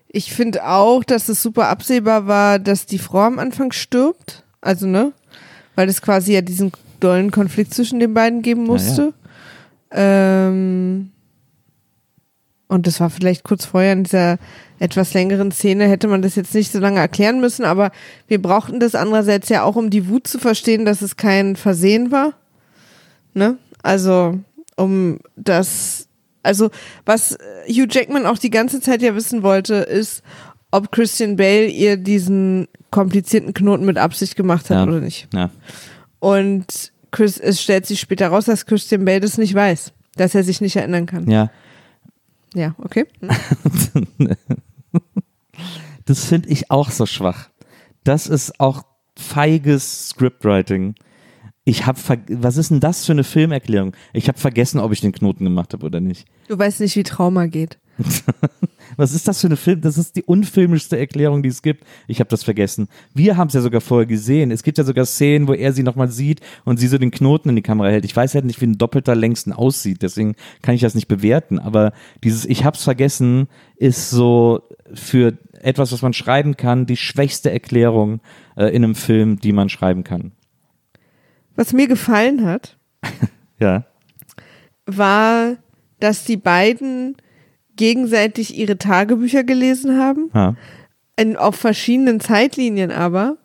ich finde auch, dass es super absehbar war, dass die Frau am Anfang stirbt. Also, ne? Weil es quasi ja diesen dollen Konflikt zwischen den beiden geben musste. Ähm, und das war vielleicht kurz vorher in dieser etwas längeren Szene, hätte man das jetzt nicht so lange erklären müssen, aber wir brauchten das andererseits ja auch, um die Wut zu verstehen, dass es kein Versehen war. Ne? Also, um das, also, was Hugh Jackman auch die ganze Zeit ja wissen wollte, ist, ob Christian Bale ihr diesen komplizierten Knoten mit Absicht gemacht hat Ja. oder nicht. Ja. Und Chris, es stellt sich später raus, dass Christian Bale das nicht weiß, dass er sich nicht erinnern kann. Ja. Ja, okay. *laughs* Das finde ich auch so schwach. Das ist auch feiges Scriptwriting. Ich habe, was ist denn das für eine Filmerklärung? Ich habe vergessen, ob ich den Knoten gemacht habe oder nicht. Du weißt nicht, wie Trauma geht. *laughs* Was ist das für eine Film? Das ist die unfilmischste Erklärung, die es gibt. Ich habe das vergessen. Wir haben es ja sogar vorher gesehen. Es gibt ja sogar Szenen, wo er sie nochmal sieht und sie so den Knoten in die Kamera hält. Ich weiß halt nicht, wie ein doppelter längsten aussieht, deswegen kann ich das nicht bewerten. Aber dieses Ich hab's vergessen ist so für etwas, was man schreiben kann, die schwächste Erklärung äh, in einem Film, die man schreiben kann. Was mir gefallen hat, *laughs* Ja. war, dass die beiden gegenseitig ihre Tagebücher gelesen haben, ja. in, auf verschiedenen Zeitlinien aber,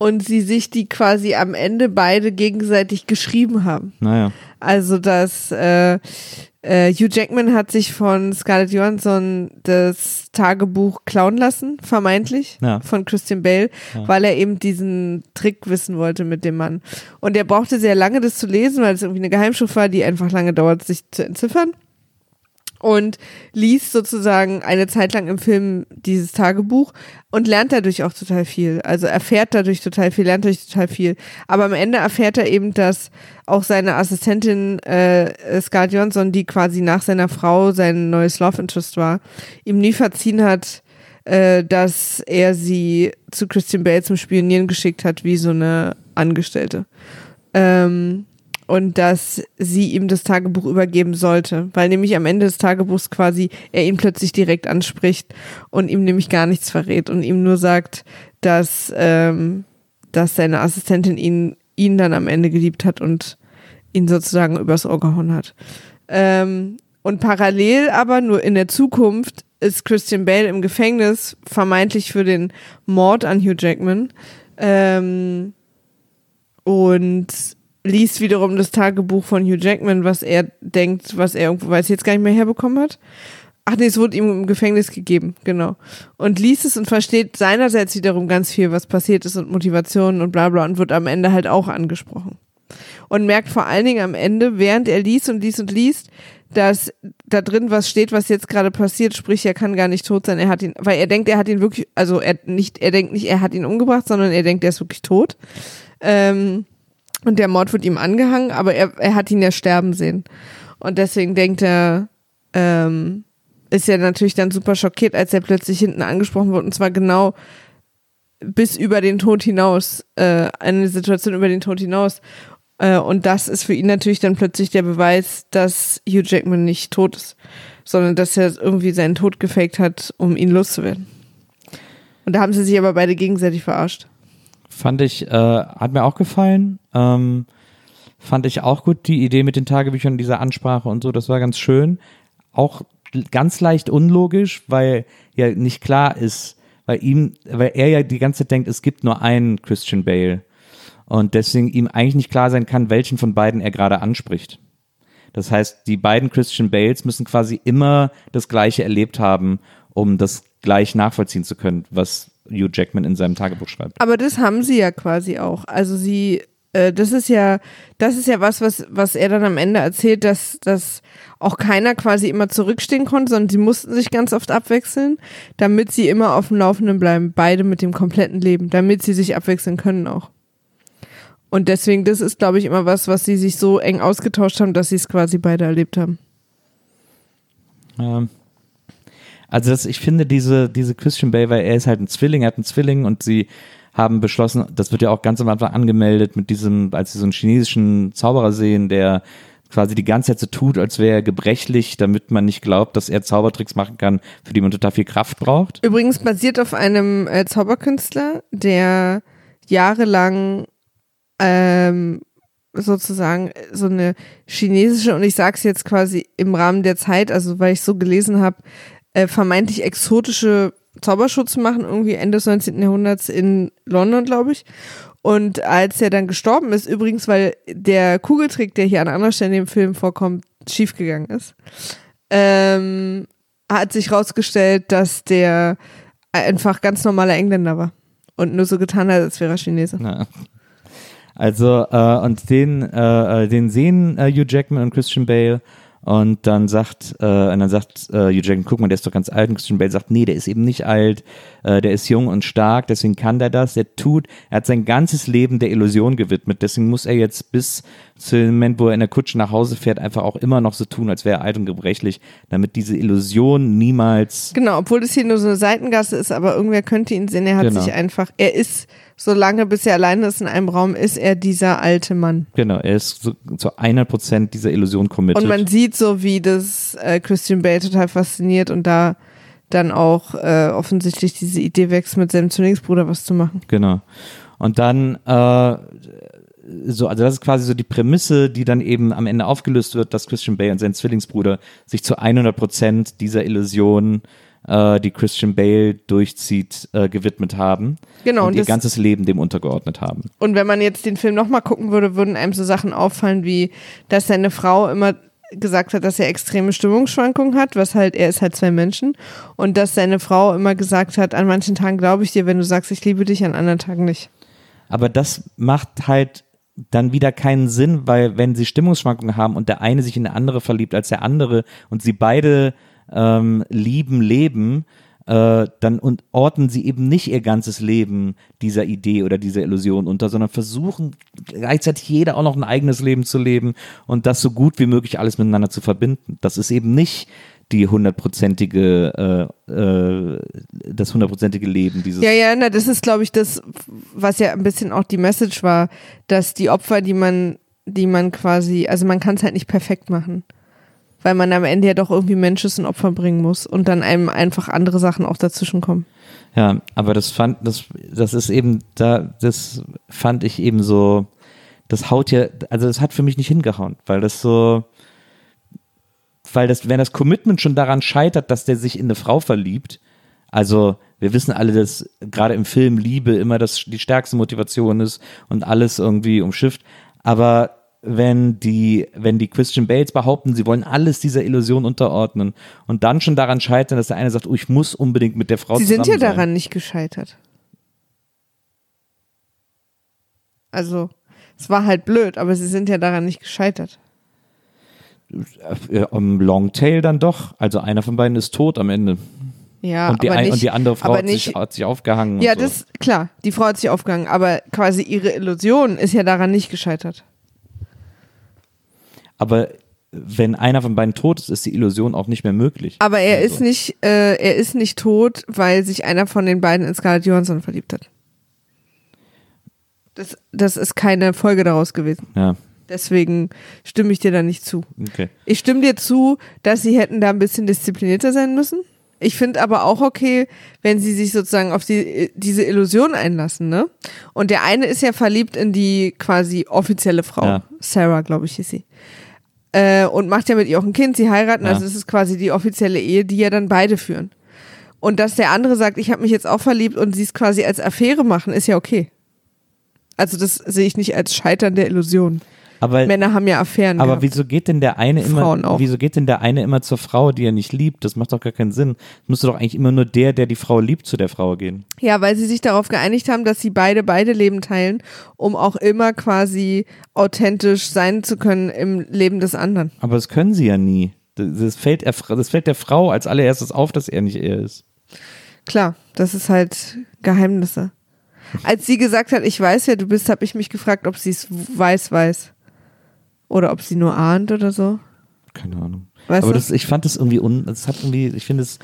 und sie sich die quasi am Ende beide gegenseitig geschrieben haben. Naja. Also dass äh, äh, Hugh Jackman hat sich von Scarlett Johansson das Tagebuch klauen lassen, vermeintlich, Ja. von Christian Bale, weil er eben diesen Trick wissen wollte mit dem Mann. Und er brauchte sehr lange, das zu lesen, weil es irgendwie eine Geheimschrift war, die einfach lange dauert, sich zu entziffern. Und liest sozusagen eine Zeit lang im Film dieses Tagebuch und lernt dadurch auch total viel. Also erfährt dadurch total viel, lernt dadurch total viel. Aber am Ende erfährt er eben, dass auch seine Assistentin äh, Scarlett Johansson, die quasi nach seiner Frau sein neues Love Interest war, ihm nie verziehen hat, äh, dass er sie zu Christian Bale zum Spionieren geschickt hat, wie so eine Angestellte. Ähm, und dass sie ihm das Tagebuch übergeben sollte, weil nämlich am Ende des Tagebuchs quasi er ihn plötzlich direkt anspricht und ihm nämlich gar nichts verrät und ihm nur sagt, dass, ähm, dass seine Assistentin ihn, ihn dann am Ende geliebt hat und ihn sozusagen übers Ohr gehauen hat. Ähm, und parallel aber nur in der Zukunft ist Christian Bale im Gefängnis, vermeintlich für den Mord an Hugh Jackman. Ähm, und liest wiederum das Tagebuch von Hugh Jackman, was er denkt, was er irgendwo, weiß ich jetzt gar nicht mehr herbekommen hat. Ach nee, es wurde ihm im Gefängnis gegeben, genau. Und liest es und versteht seinerseits wiederum ganz viel, was passiert ist und Motivationen und bla bla und wird am Ende halt auch angesprochen. Und merkt vor allen Dingen am Ende, während er liest und liest und liest, dass da drin was steht, was jetzt gerade passiert, sprich, er kann gar nicht tot sein, er hat ihn, weil er denkt, er hat ihn wirklich, also er nicht, er denkt nicht, er hat ihn umgebracht, sondern er denkt, er ist wirklich tot. Ähm, und der Mord wird ihm angehangen, aber er, er hat ihn ja sterben sehen. Und deswegen denkt er, ähm, ist er natürlich dann super schockiert, als er plötzlich hinten angesprochen wird. Und zwar genau bis über den Tod hinaus, äh, eine Situation über den Tod hinaus. Äh, und das ist für ihn natürlich dann plötzlich der Beweis, dass Hugh Jackman nicht tot ist, sondern dass er irgendwie seinen Tod gefaked hat, um ihn loszuwerden. Und da haben sie sich aber beide gegenseitig verarscht. Fand ich, äh, hat mir auch gefallen. Ähm, fand ich auch gut, die Idee mit den Tagebüchern, dieser Ansprache und so, das war ganz schön. Auch ganz leicht unlogisch, weil ja nicht klar ist, weil ihm, weil er ja die ganze Zeit denkt, es gibt nur einen Christian Bale. Und deswegen ihm eigentlich nicht klar sein kann, welchen von beiden er gerade anspricht. Das heißt, die beiden Christian Bales müssen quasi immer das Gleiche erlebt haben, um das gleich nachvollziehen zu können, was Hugh Jackman in seinem Tagebuch schreibt. Aber das haben sie ja quasi auch. Also sie äh, das ist ja, das ist ja was, was, was er dann am Ende erzählt, dass, dass auch keiner quasi immer zurückstehen konnte, sondern sie mussten sich ganz oft abwechseln, damit sie immer auf dem Laufenden bleiben, beide mit dem kompletten Leben, damit sie sich abwechseln können auch. Und deswegen, das ist, glaube ich, immer was, was sie sich so eng ausgetauscht haben, dass sie es quasi beide erlebt haben. Ähm, also das, ich finde diese, diese Christian Bale, weil er ist halt ein Zwilling, er hat einen Zwilling und sie haben beschlossen, das wird ja auch ganz am Anfang angemeldet mit diesem, als sie so einen chinesischen Zauberer sehen, der quasi die ganze Zeit so tut, als wäre er gebrechlich, damit man nicht glaubt, dass er Zaubertricks machen kann, für die man total viel Kraft braucht. Übrigens basiert auf einem äh, Zauberkünstler, der jahrelang ähm, sozusagen so eine chinesische, und ich sage es jetzt quasi im Rahmen der Zeit, also weil ich so gelesen habe, äh, vermeintlich exotische Zauberschutz machen, irgendwie Ende des 19. Jahrhunderts in London, glaube ich. Und als er dann gestorben ist, übrigens, weil der Kugeltrick, der hier an anderer Stelle im Film vorkommt, schiefgegangen ist, ähm, hat sich rausgestellt, dass der einfach ganz normaler Engländer war und nur so getan hat, als wäre er Chinese. Ja. Also, äh, und den, äh, äh, den sehen äh, Hugh Jackman und Christian Bale und dann sagt, äh, und dann sagt äh, Hugh Jackman, guck mal, der ist doch ganz alt. Und Christian Bale sagt, nee, der ist eben nicht alt, äh, der ist jung und stark, deswegen kann der das. Der tut, er hat sein ganzes Leben der Illusion gewidmet. Deswegen muss er jetzt bis zu dem Moment, wo er in der Kutsche nach Hause fährt, einfach auch immer noch so tun, als wäre er alt und gebrechlich, damit diese Illusion niemals. Genau, obwohl das hier nur so eine Seitengasse ist, aber irgendwer könnte ihn sehen. Er hat Genau. sich einfach, er ist, solange bis er alleine ist in einem Raum, ist er dieser alte Mann. Genau, er ist so, zu 100 Prozent dieser Illusion committed. Und man sieht so, wie das äh, Christian Bale total fasziniert und da dann auch äh, offensichtlich diese Idee wächst, mit seinem Zwillingsbruder was zu machen. Genau. Und dann, äh, so, also das ist quasi so die Prämisse, die dann eben am Ende aufgelöst wird, dass Christian Bale und sein Zwillingsbruder sich zu 100 Prozent dieser Illusion, äh, die Christian Bale durchzieht, äh, gewidmet haben. Genau, Und, und ihr ganzes Leben dem untergeordnet haben. Und wenn man jetzt den Film nochmal gucken würde, würden einem so Sachen auffallen, wie, dass seine Frau immer gesagt hat, dass er extreme Stimmungsschwankungen hat, was halt, er ist halt zwei Menschen. Und dass seine Frau immer gesagt hat, an manchen Tagen glaube ich dir, wenn du sagst, ich liebe dich, an anderen Tagen nicht. Aber das macht halt dann wieder keinen Sinn, weil wenn sie Stimmungsschwankungen haben und der eine sich in der andere verliebt als der andere und sie beide ähm, lieben leben, äh, dann und ordnen sie eben nicht ihr ganzes Leben dieser Idee oder dieser Illusion unter, sondern versuchen gleichzeitig jeder auch noch ein eigenes Leben zu leben und das so gut wie möglich alles miteinander zu verbinden. Das ist eben nicht die hundertprozentige, äh, äh, das hundertprozentige Leben dieses. Ja, ja, na, das ist, glaube ich, das, was ja ein bisschen auch die Message war, dass die Opfer, die man, die man quasi, also man kann es halt nicht perfekt machen. Weil man am Ende ja doch irgendwie Mensch ist und Opfer bringen muss und dann einem einfach andere Sachen auch dazwischen kommen. Ja, aber das fand, das, das ist eben, da, das fand ich eben so, das haut ja, also das hat für mich nicht hingehauen, weil das so, weil das, wenn das Commitment schon daran scheitert, dass der sich in eine Frau verliebt, also wir wissen alle, dass gerade im Film Liebe immer das, die stärkste Motivation ist und alles irgendwie umschifft, aber wenn die, wenn die Christian Bales behaupten, sie wollen alles dieser Illusion unterordnen und dann schon daran scheitern, dass der eine sagt, oh, ich muss unbedingt mit der Frau Sie sind zusammen ja sein. daran nicht gescheitert. Also, es war halt blöd, aber sie sind ja daran nicht gescheitert. Äh, Im Longtail dann doch. Also einer von beiden ist tot am Ende. Ja, und, die aber nicht, und die andere Frau hat, nicht, sich, hat sich aufgehangen. Ja, so. das, klar, die Frau hat sich aufgegangen, aber quasi ihre Illusion ist ja daran nicht gescheitert. Aber wenn einer von beiden tot ist, ist die Illusion auch nicht mehr möglich. Aber er Also. ist nicht, äh, er ist nicht tot, weil sich einer von den beiden in Scarlett Johansson verliebt hat. Das, das ist keine Folge daraus gewesen. Ja, Deswegen stimme ich dir da nicht zu. okay. Ich stimme dir zu, dass sie hätten da ein bisschen disziplinierter sein müssen. Ich finde aber auch okay, wenn sie sich sozusagen auf die, diese Illusion einlassen, ne? Und der eine ist ja verliebt in die quasi offizielle Frau. Ja. Sarah, glaube ich, ist sie. Äh, und macht ja mit ihr auch ein Kind, sie heiraten, Ja. also es ist quasi die offizielle Ehe, die ja dann beide führen. Und dass der andere sagt, ich habe mich jetzt auch verliebt und sie es quasi als Affäre machen, ist ja okay. Also das sehe ich nicht als Scheitern der Illusion. Aber, Männer haben ja Affären. aber gehabt. wieso geht denn der eine immer, auch. wieso geht denn der eine immer zur Frau, die er nicht liebt? Das macht doch gar keinen Sinn. Es müsste doch eigentlich immer nur der, der die Frau liebt, zu der Frau gehen. Ja, weil sie sich darauf geeinigt haben, dass sie beide beide Leben teilen, um auch immer quasi authentisch sein zu können im Leben des anderen. Aber das können sie ja nie. Das, das, fällt, er, das fällt der Frau als allererstes auf, dass er nicht er ist. Klar, das ist halt Geheimnisse. Als sie gesagt hat, ich weiß, wer du bist, habe ich mich gefragt, ob sie es weiß, weiß. Oder ob sie nur ahnt oder so. Keine Ahnung. Weißt Aber das, ich fand das irgendwie, un, das hat irgendwie, ich finde es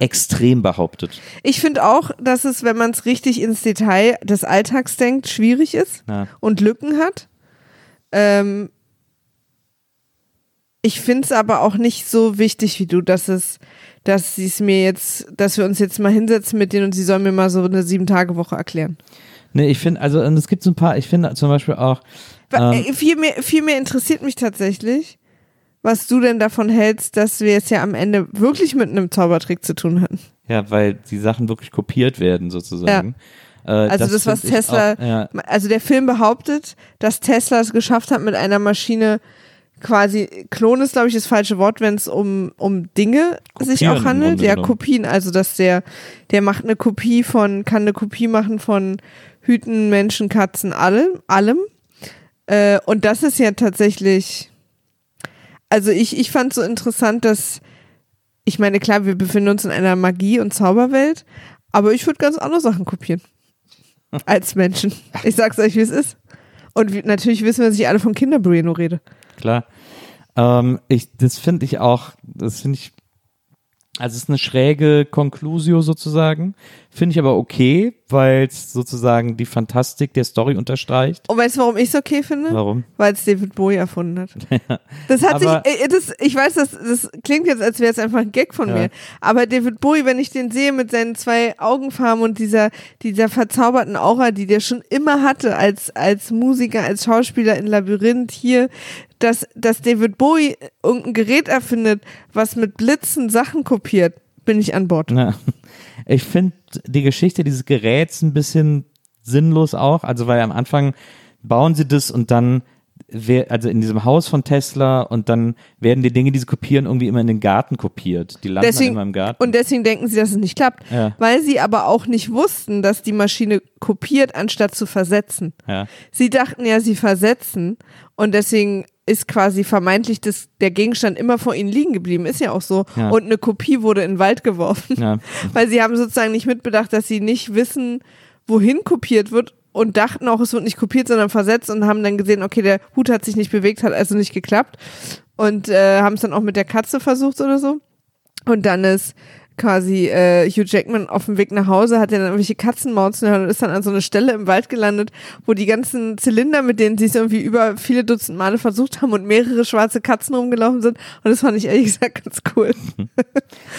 extrem behauptet. Ich finde auch, dass es, wenn man es richtig ins Detail des Alltags denkt, schwierig ist Ja. und Lücken hat. Ähm, ich finde es aber auch nicht so wichtig wie du, dass es, dass sie es mir jetzt, dass wir uns jetzt mal hinsetzen mit denen und sie sollen mir mal so eine Sieben-Tage-Woche erklären. Nee, ich finde, also es gibt so ein paar, ich finde zum Beispiel auch, Ähm. äh, viel, mehr, viel mehr interessiert mich tatsächlich, was du denn davon hältst, dass wir es ja am Ende wirklich mit einem Zaubertrick zu tun hatten. ja, weil die Sachen wirklich kopiert werden sozusagen. Äh, Also das, was find ich Tesla, Auch, ja, also der Film behauptet, dass Tesla es geschafft hat, mit einer Maschine quasi, Klon ist glaube ich das falsche Wort, wenn es um, um Dinge sich Kopieren auch handelt. Ja. Kopien, also dass der, der macht eine Kopie von, kann eine Kopie machen von Hüten, Menschen, Katzen, allem, allem. Äh, und das ist ja tatsächlich, also ich, ich fand so interessant, dass, ich meine, klar, wir befinden uns in einer Magie- und Zauberwelt, aber ich würde ganz andere Sachen kopieren. *laughs* Als Menschen. Ich sag's euch, wie es ist. Und wie, natürlich wissen wir, dass ich alle von Kinder Bueno rede. klar. Ähm, ich, das finde ich auch, das finde ich, also es ist eine schräge Conclusio sozusagen. Finde ich aber okay, weil es sozusagen die Fantastik der Story unterstreicht. Und weißt du, warum ich es okay finde? Warum? Weil es David Bowie erfunden hat. *laughs* Das hat Aber- sich, äh, das, ich weiß, das, das klingt jetzt, als wäre es einfach ein Gag von Ja. mir. Aber David Bowie, wenn ich den sehe mit seinen zwei Augenfarben und dieser, dieser verzauberten Aura, die der schon immer hatte als, als Musiker, als Schauspieler in Labyrinth hier, dass, dass David Bowie irgendein Gerät erfindet, was mit Blitzen Sachen kopiert, bin ich an Bord. Na, ich finde die Geschichte dieses Geräts ein bisschen sinnlos auch. Also, weil am Anfang bauen sie das und dann, also in diesem Haus von Tesla und dann werden die Dinge, die sie kopieren, irgendwie immer in den Garten kopiert. Die landen Deswegen, immer im Garten. und deswegen denken sie, dass es nicht klappt. Ja. Weil sie aber auch nicht wussten, dass die Maschine kopiert, anstatt zu versetzen. ja. Sie dachten ja, sie versetzen und deswegen ist quasi vermeintlich das, der Gegenstand immer vor ihnen liegen geblieben. Ist ja auch so. Ja. Und eine Kopie wurde in den Wald geworfen. *laughs* Weil sie haben sozusagen nicht mitbedacht, dass sie nicht wissen, wohin kopiert wird und dachten auch, es wird nicht kopiert, sondern versetzt und haben dann gesehen, okay, der Hut hat sich nicht bewegt, hat also nicht geklappt. Und äh, haben es dann auch mit der Katze versucht oder so. Und dann ist quasi äh, Hugh Jackman auf dem Weg nach Hause, hat er dann irgendwelche Katzenmauzen gehört und ist dann an so eine Stelle im Wald gelandet, wo die ganzen Zylinder, mit denen sie es irgendwie über viele Dutzend Male versucht haben und mehrere schwarze Katzen rumgelaufen sind. Und das fand ich ehrlich gesagt ganz cool.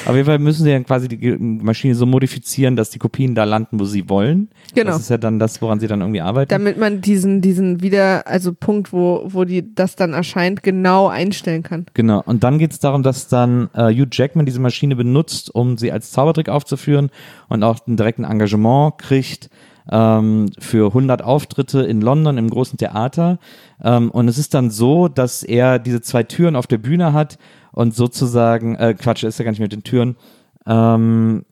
Auf jeden Fall müssen sie dann quasi die Maschine so modifizieren, dass die Kopien da landen, wo sie wollen. Genau. Das ist ja dann das, woran sie dann irgendwie arbeiten. Damit man diesen, diesen wieder, also Punkt, wo, wo die, das dann erscheint, genau einstellen kann. Genau. Und dann geht es darum, dass dann äh, Hugh Jackman diese Maschine benutzt, um sie als Zaubertrick aufzuführen und auch ein direkten Engagement kriegt ähm, für 100 Auftritte in London im großen Theater. Ähm, und es ist dann so, dass er diese zwei Türen auf der Bühne hat und sozusagen, äh, Quatsch, ist ja gar nicht mit den Türen, ähm,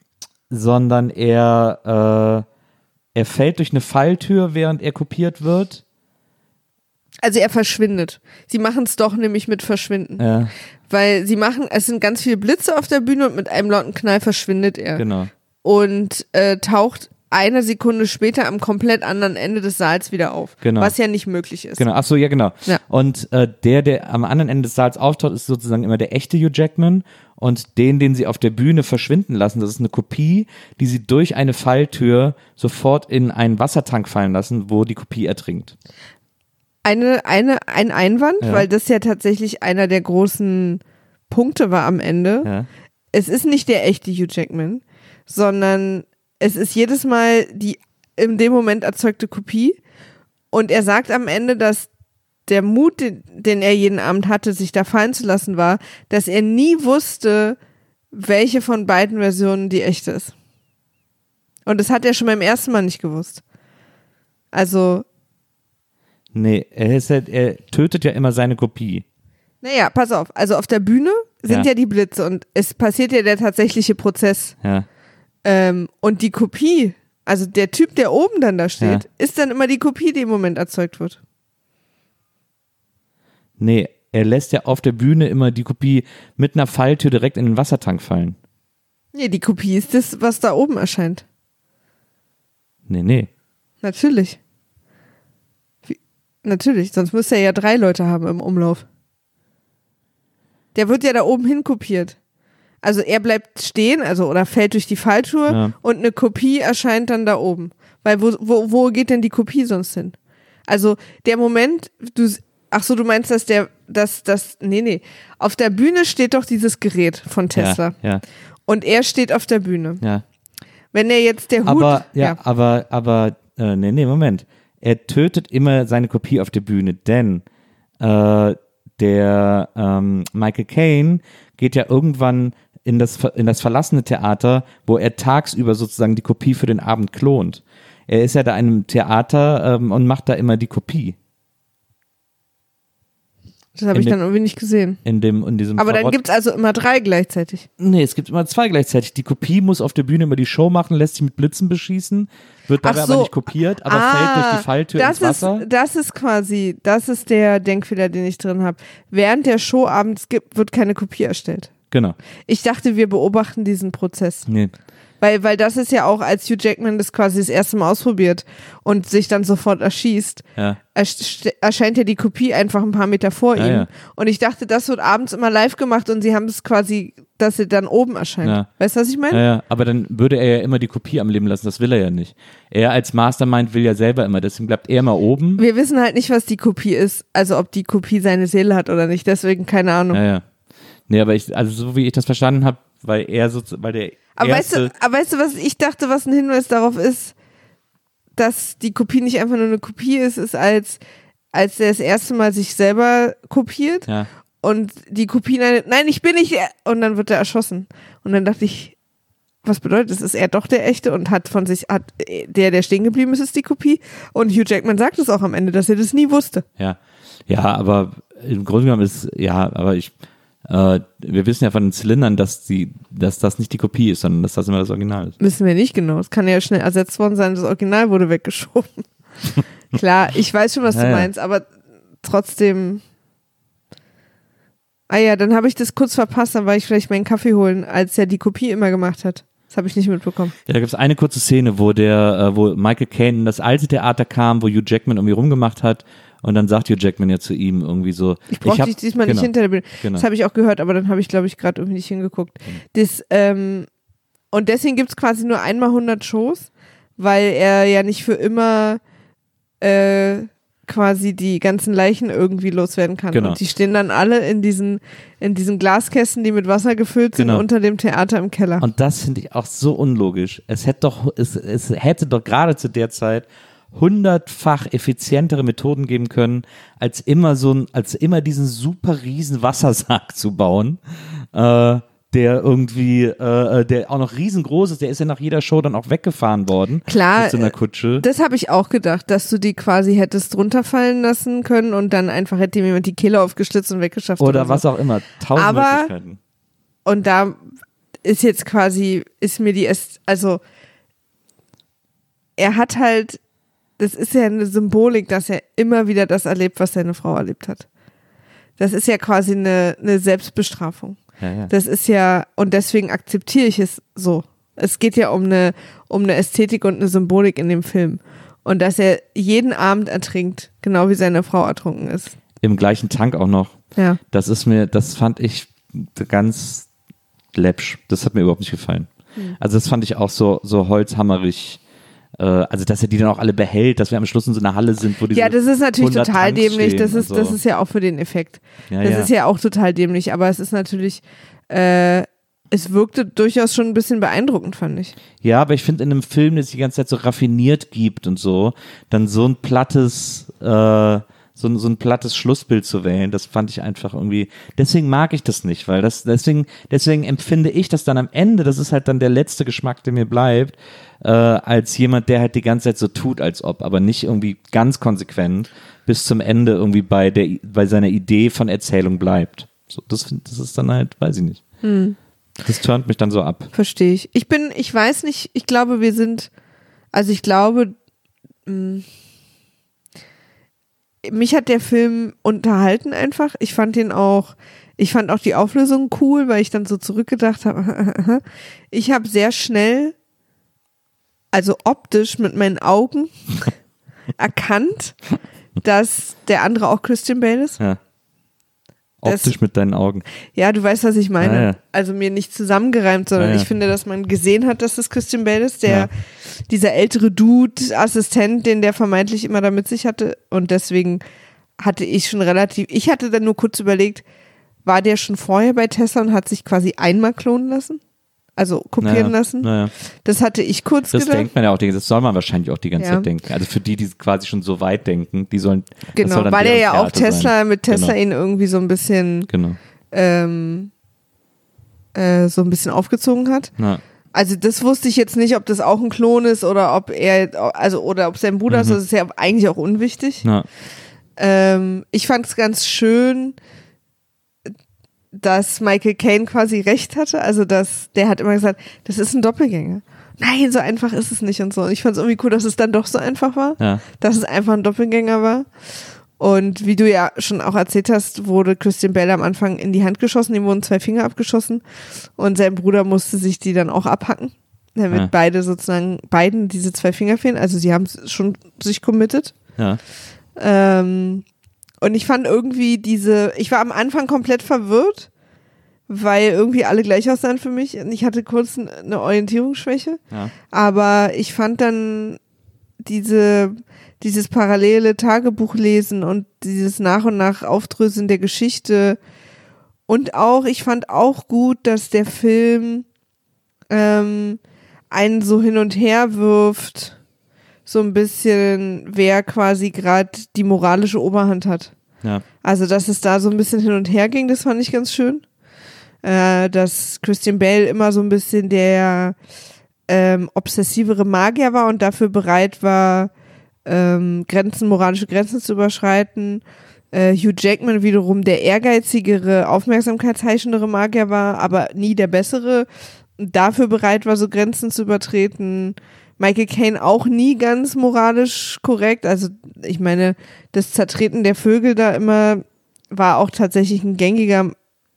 sondern er, äh, er fällt durch eine Falltür, während er kopiert wird. Also er verschwindet. Sie machen es doch nämlich mit Verschwinden. Ja, Weil sie machen, es sind ganz viele Blitze auf der Bühne und mit einem lauten Knall verschwindet er. genau. Und äh, taucht eine Sekunde später am komplett anderen Ende des Saals wieder auf. Genau. Was ja nicht möglich ist. Genau, ach so, ja, genau. Ja. Und äh, der, der am anderen Ende des Saals auftaucht, ist sozusagen immer der echte Hugh Jackman. Und den, den sie auf der Bühne verschwinden lassen, das ist eine Kopie, die sie durch eine Falltür sofort in einen Wassertank fallen lassen, wo die Kopie ertrinkt. Eine, eine, ein Einwand, Ja. weil das ja tatsächlich einer der großen Punkte war am Ende. Ja. Es ist nicht der echte Hugh Jackman, sondern es ist jedes Mal die in dem Moment erzeugte Kopie. Und er sagt am Ende, dass der Mut, den, den er jeden Abend hatte, sich da fallen zu lassen, war, dass er nie wusste, welche von beiden Versionen die echte ist. Und das hat er schon beim ersten Mal nicht gewusst. Also, Nee, er, ist ja, er tötet ja immer seine Kopie. Naja, pass auf. Also auf der Bühne sind Ja. ja, die Blitze und es passiert ja der tatsächliche Prozess. Ja. Ähm, und die Kopie, also der Typ, der oben dann da steht, Ja. ist dann immer die Kopie, die im Moment erzeugt wird. Nee, er lässt ja auf der Bühne immer die Kopie mit einer Falltür direkt in den Wassertank fallen. Nee, die Kopie ist das, was da oben erscheint. Nee, nee. Natürlich. Natürlich, sonst müsste er ja drei Leute haben im Umlauf. Der wird ja da oben hin kopiert. Also er bleibt stehen, also oder fällt durch die Falltür Ja. und eine Kopie erscheint dann da oben. Weil wo, wo, wo geht denn die Kopie sonst hin? Also der Moment, du, ach so, du meinst, dass der, dass das, nee, nee, auf der Bühne steht doch dieses Gerät von Tesla Ja, ja, und er steht auf der Bühne. ja. Wenn er jetzt der Hut, Aber, ja, aber, aber, äh, nee, nee, Moment. Er tötet immer seine Kopie auf der Bühne, denn äh, der ähm, Michael Caine geht ja irgendwann in das, in das verlassene Theater, wo er tagsüber sozusagen die Kopie für den Abend klont. Er ist ja da in einem Theater ähm, und macht da immer die Kopie. Das habe ich dann irgendwie nicht gesehen. In, dem, in diesem Aber dann Verrott- gibt's also immer drei gleichzeitig. Nee, es gibt immer zwei gleichzeitig. Die Kopie muss auf der Bühne immer die Show machen, lässt sich mit Blitzen beschießen, wird dabei so. aber nicht kopiert, aber fällt durch die Falltür das ins Wasser. Ist, das ist quasi, das ist der Denkfehler, den ich drin habe. Während der Show abends gibt, wird keine Kopie erstellt. genau. Ich dachte, wir beobachten diesen Prozess. Nee. Weil, weil das ist ja auch, als Hugh Jackman das quasi das erste Mal ausprobiert und sich dann sofort erschießt, Ja. ersch- erscheint ja die Kopie einfach ein paar Meter vor Ja, ihm. ja. Und ich dachte, das wird abends immer live gemacht und sie haben es quasi, dass sie dann oben erscheint. Weißt du, was ich meine? Aber dann würde er ja immer die Kopie am Leben lassen, das will er ja nicht. Er als Mastermind will ja selber immer, deswegen bleibt er immer oben. Wir wissen halt nicht, was die Kopie ist. Also ob die Kopie seine Seele hat oder nicht. Deswegen keine Ahnung. Ja, ja. Nee, aber ich, also so wie ich das verstanden habe, weil er so, weil der aber, weißt du, aber weißt du, was ich dachte, was ein Hinweis darauf ist, dass die Kopie nicht einfach nur eine Kopie ist, ist als, als er das erste Mal sich selber kopiert ja, und die Kopie, nein, nein, ich bin nicht der, und dann wird er erschossen. Und dann dachte ich, was bedeutet das? Ist er doch der Echte und hat von sich, hat der, der stehen geblieben ist, ist die Kopie? Und Hugh Jackman sagt es auch am Ende, dass er das nie wusste. ja, ja, aber im Grunde genommen ist, ja, aber ich, äh, wir wissen ja von den Zylindern, dass die, dass das nicht die Kopie ist, sondern dass das immer das Original ist. Wissen wir nicht genau. Es kann ja schnell ersetzt worden sein, das Original wurde weggeschoben. *laughs* Klar, ich weiß schon, was Ja, du ja. meinst, aber trotzdem. Ah ja, dann habe ich das kurz verpasst, dann war ich vielleicht meinen Kaffee holen, als er die Kopie immer gemacht hat. Das habe ich nicht mitbekommen. Ja, da gibt es eine kurze Szene, wo der, äh, wo Michael Caine in das alte Theater kam, wo Hugh Jackman irgendwie rumgemacht hat und dann sagt Hugh Jackman ja zu ihm irgendwie so, Ich brauche dich diesmal genau, nicht hinter der Bühne. Genau. Das habe ich auch gehört, aber dann habe ich, glaube ich, gerade irgendwie nicht hingeguckt. Das, ähm, und deswegen gibt es quasi nur einmal 100 Shows, weil er ja nicht für immer äh, quasi die ganzen Leichen irgendwie loswerden kann. Genau. Und die stehen dann alle in diesen, in diesen Glaskästen, die mit Wasser gefüllt sind, Genau. unter dem Theater im Keller. Und das finde ich auch so unlogisch. Es hätte doch, es, es hätte doch gerade zu der Zeit hundertfach effizientere Methoden geben können, als immer so ein, als immer diesen super riesen Wassersack *laughs* zu bauen, äh, der irgendwie, äh, der auch noch riesengroß ist. Der ist ja nach jeder Show dann auch weggefahren worden. Klar, Mit so einer Kutsche. Das habe ich auch gedacht, dass du die quasi hättest runterfallen lassen können und dann einfach hätte jemand die Kehle aufgeschlitzt und weggeschafft. Oder so. was auch immer. Tausend Aber- Möglichkeiten. Und da ist jetzt quasi, ist mir die, also er hat halt, das ist ja eine Symbolik, dass er immer wieder das erlebt, was seine Frau erlebt hat. Das ist ja quasi eine, eine Selbstbestrafung. Ja, ja. Das ist ja, und deswegen akzeptiere ich es so. Es geht ja um eine, um eine Ästhetik und eine Symbolik in dem Film. Und dass er jeden Abend ertrinkt, genau wie seine Frau ertrunken ist. Im gleichen Tank auch noch. Ja. Das ist mir, das fand ich ganz läppsch. Das hat mir überhaupt nicht gefallen. Hm. Also das fand ich auch so, so holzhammerig. Äh, also dass er die dann auch alle behält, dass wir am Schluss in so einer Halle sind, wo die Ja, das ist natürlich 100 total Tanks dämlich. Das ist, so. das ist ja auch für den Effekt. Ja, das ja. ist ja auch total dämlich, aber es ist natürlich, äh, es wirkte durchaus schon ein bisschen beeindruckend, fand ich. Ja, aber ich finde in einem Film, der sich die ganze Zeit so raffiniert gibt und so, dann so ein plattes, äh, so, ein- so ein plattes Schlussbild zu wählen, das fand ich einfach irgendwie, deswegen mag ich das nicht, weil das, deswegen, deswegen empfinde ich das dann am Ende, das ist halt dann der letzte Geschmack, der mir bleibt, äh, als jemand, der halt die ganze Zeit so tut, als ob, aber nicht irgendwie ganz konsequent, bis zum Ende irgendwie bei der bei seiner Idee von Erzählung bleibt. So, das, das ist dann halt, weiß ich nicht. Das turnt mich dann so ab. Verstehe ich. Ich bin, ich weiß nicht, ich glaube, wir sind, also ich glaube, mh, mich hat der Film unterhalten einfach. Ich fand ihn auch, ich fand auch die Auflösung cool, weil ich dann so zurückgedacht habe. *laughs* Ich habe sehr schnell, also optisch mit meinen Augen *laughs* erkannt, dass der andere auch Christian Bale ist. Ja. Das- Optisch mit deinen Augen. Ja, du weißt, was ich meine. Ja, ja. Also mir nicht zusammengereimt, sondern Ja, ich finde, dass man gesehen hat, dass das Christian Bale ist, der dieser ältere Dude, Assistent, den der vermeintlich immer da mit sich hatte. Und deswegen hatte ich schon relativ, ich hatte dann nur kurz überlegt, war der schon vorher bei Tesla und hat sich quasi einmal klonen lassen? Also kopieren Naja, lassen? naja. Das hatte ich kurz Das gedacht. denkt man ja auch, das soll man wahrscheinlich auch die ganze Ja. Zeit denken. Also für die, die quasi schon so weit denken, die sollen. das soll Genau, dann weil er ja auch Tesla sein. mit Tesla Genau. ihn irgendwie so ein bisschen, genau. ähm, äh, so ein bisschen aufgezogen hat. Na, Also das wusste ich jetzt nicht, ob das auch ein Klon ist oder ob er, also oder ob sein Bruder ist. Mhm. Das ist ja eigentlich auch unwichtig. Ähm, ich fand es ganz schön, dass Michael Caine quasi recht hatte. Also dass der hat immer gesagt, das ist ein Doppelgänger. Nein, so einfach ist es nicht und so. Und ich fand es irgendwie cool, dass es dann doch so einfach war, ja. dass es einfach ein Doppelgänger war. Und wie du ja schon auch erzählt hast, wurde Christian Bell am Anfang in die Hand geschossen, ihm wurden zwei Finger abgeschossen und sein Bruder musste sich die dann auch abhacken, damit Ja. beide sozusagen, beiden diese zwei Finger fehlen. Also sie haben schon sich committed. ja. Ähm, und ich fand irgendwie diese, ich war am Anfang komplett verwirrt, weil irgendwie alle gleich aussahen für mich und ich hatte kurz eine Orientierungsschwäche. ja. Aber ich fand dann diese, dieses parallele Tagebuchlesen und dieses nach und nach Aufdröseln der Geschichte und auch, ich fand auch gut, dass der Film ähm, einen so hin und her wirft, so ein bisschen, wer quasi gerade die moralische Oberhand hat. ja. Also, dass es da so ein bisschen hin und her ging, das fand ich ganz schön. Äh, dass Christian Bale immer so ein bisschen der ähm, obsessivere Magier war und dafür bereit war, ähm, Grenzen, moralische Grenzen zu überschreiten. Äh, Hugh Jackman wiederum der ehrgeizigere, aufmerksamkeitsheischendere Magier war, aber nie der bessere und dafür bereit war, so Grenzen zu übertreten. Michael Caine auch nie ganz moralisch korrekt. Also ich meine, das Zertreten der Vögel da immer war auch tatsächlich ein gängiger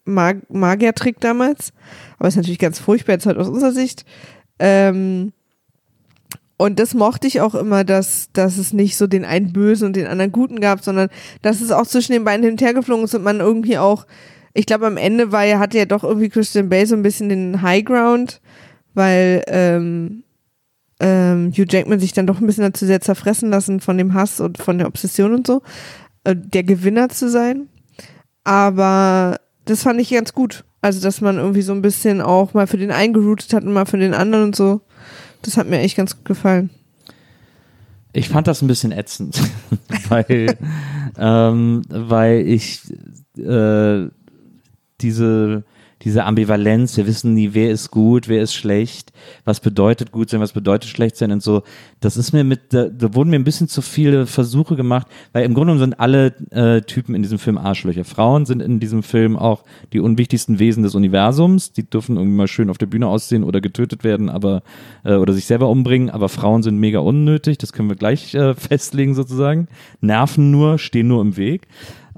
Mag Magiertrick damals. Aber ist natürlich ganz furchtbar jetzt halt aus unserer Sicht. Ähm, und das mochte ich auch immer, dass, dass es nicht so den einen Bösen und den anderen Guten gab, sondern dass es auch zwischen den beiden hin und her geflogen ist und man irgendwie auch, ich glaube am Ende war ja, hatte ja doch irgendwie Christian Bale so ein bisschen den High Ground, weil ähm, ähm, Hugh Jackman sich dann doch ein bisschen dazu sehr zerfressen lassen von dem Hass und von der Obsession und so, äh, der Gewinner zu sein. Aber das fand ich ganz gut. Also, dass man irgendwie so ein bisschen auch mal für den einen geroutet hat und mal für den anderen und so. Das hat mir echt ganz gut gefallen. Ich fand das ein bisschen ätzend, *laughs* weil, ähm, weil ich äh, diese, diese Ambivalenz, wir wissen nie, wer ist gut, wer ist schlecht, was bedeutet gut sein, was bedeutet schlecht sein und so. Das ist mir mit, da, da wurden mir ein bisschen zu viele Versuche gemacht, weil im Grunde sind alle äh, Typen in diesem Film Arschlöcher. Frauen sind in diesem Film auch die unwichtigsten Wesen des Universums. Die dürfen irgendwie mal schön auf der Bühne aussehen oder getötet werden, aber äh, oder sich selber umbringen. Aber Frauen sind mega unnötig. Das können wir gleich äh, *laughs* festlegen sozusagen. Nerven nur, stehen nur im Weg.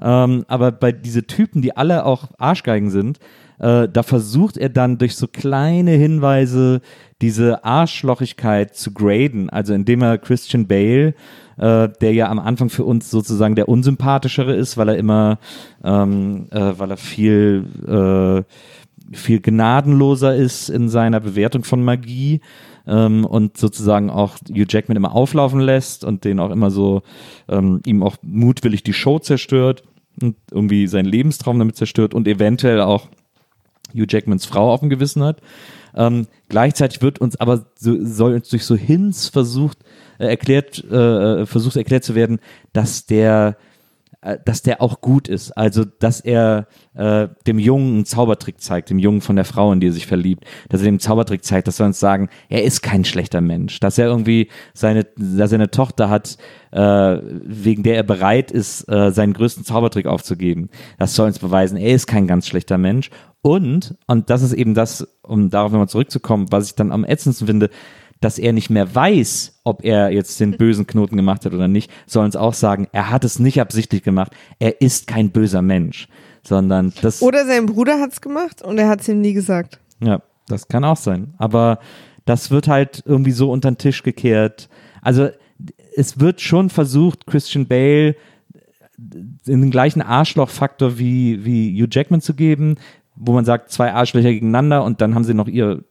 Ähm, aber bei diese Typen, die alle auch Arschgeigen sind, äh, da versucht er dann durch so kleine Hinweise diese Arschlochigkeit zu graden. Also indem er Christian Bale, äh, der ja am Anfang für uns sozusagen der unsympathischere ist, weil er immer, ähm, äh, weil er viel äh, viel gnadenloser ist in seiner Bewertung von Magie ähm, und sozusagen auch Hugh Jackman immer auflaufen lässt und den auch immer so ähm, ihm auch mutwillig die Show zerstört und irgendwie seinen Lebenstraum damit zerstört und eventuell auch Hugh Jackmans Frau auf dem Gewissen hat. Ähm, gleichzeitig wird uns aber so, soll uns durch so Hints versucht äh, erklärt äh, versucht erklärt zu werden, dass der äh, dass der auch gut ist. Also, dass er äh, dem Jungen einen Zaubertrick zeigt, dem Jungen von der Frau, in die er sich verliebt, dass er dem Zaubertrick zeigt, dass wir uns sagen, er ist kein schlechter Mensch, dass er irgendwie seine, dass er eine Tochter hat, äh, wegen der er bereit ist, äh, seinen größten Zaubertrick aufzugeben. Das soll uns beweisen, er ist kein ganz schlechter Mensch. Und, und das ist eben das, um darauf nochmal zurückzukommen, was ich dann am ätzendsten finde, dass er nicht mehr weiß, ob er jetzt den *laughs* bösen Knoten gemacht hat oder nicht, sollen es auch sagen, er hat es nicht absichtlich gemacht. Er ist kein böser Mensch, sondern das. Oder sein Bruder hat's gemacht und er hat's ihm nie gesagt. Ja, das kann auch sein. Aber das wird halt irgendwie so unter den Tisch gekehrt. Also es wird schon versucht, Christian Bale in den gleichen Arschlochfaktor wie, wie Hugh Jackman zu geben, wo man sagt, zwei Arschlöcher gegeneinander und dann haben sie noch ihr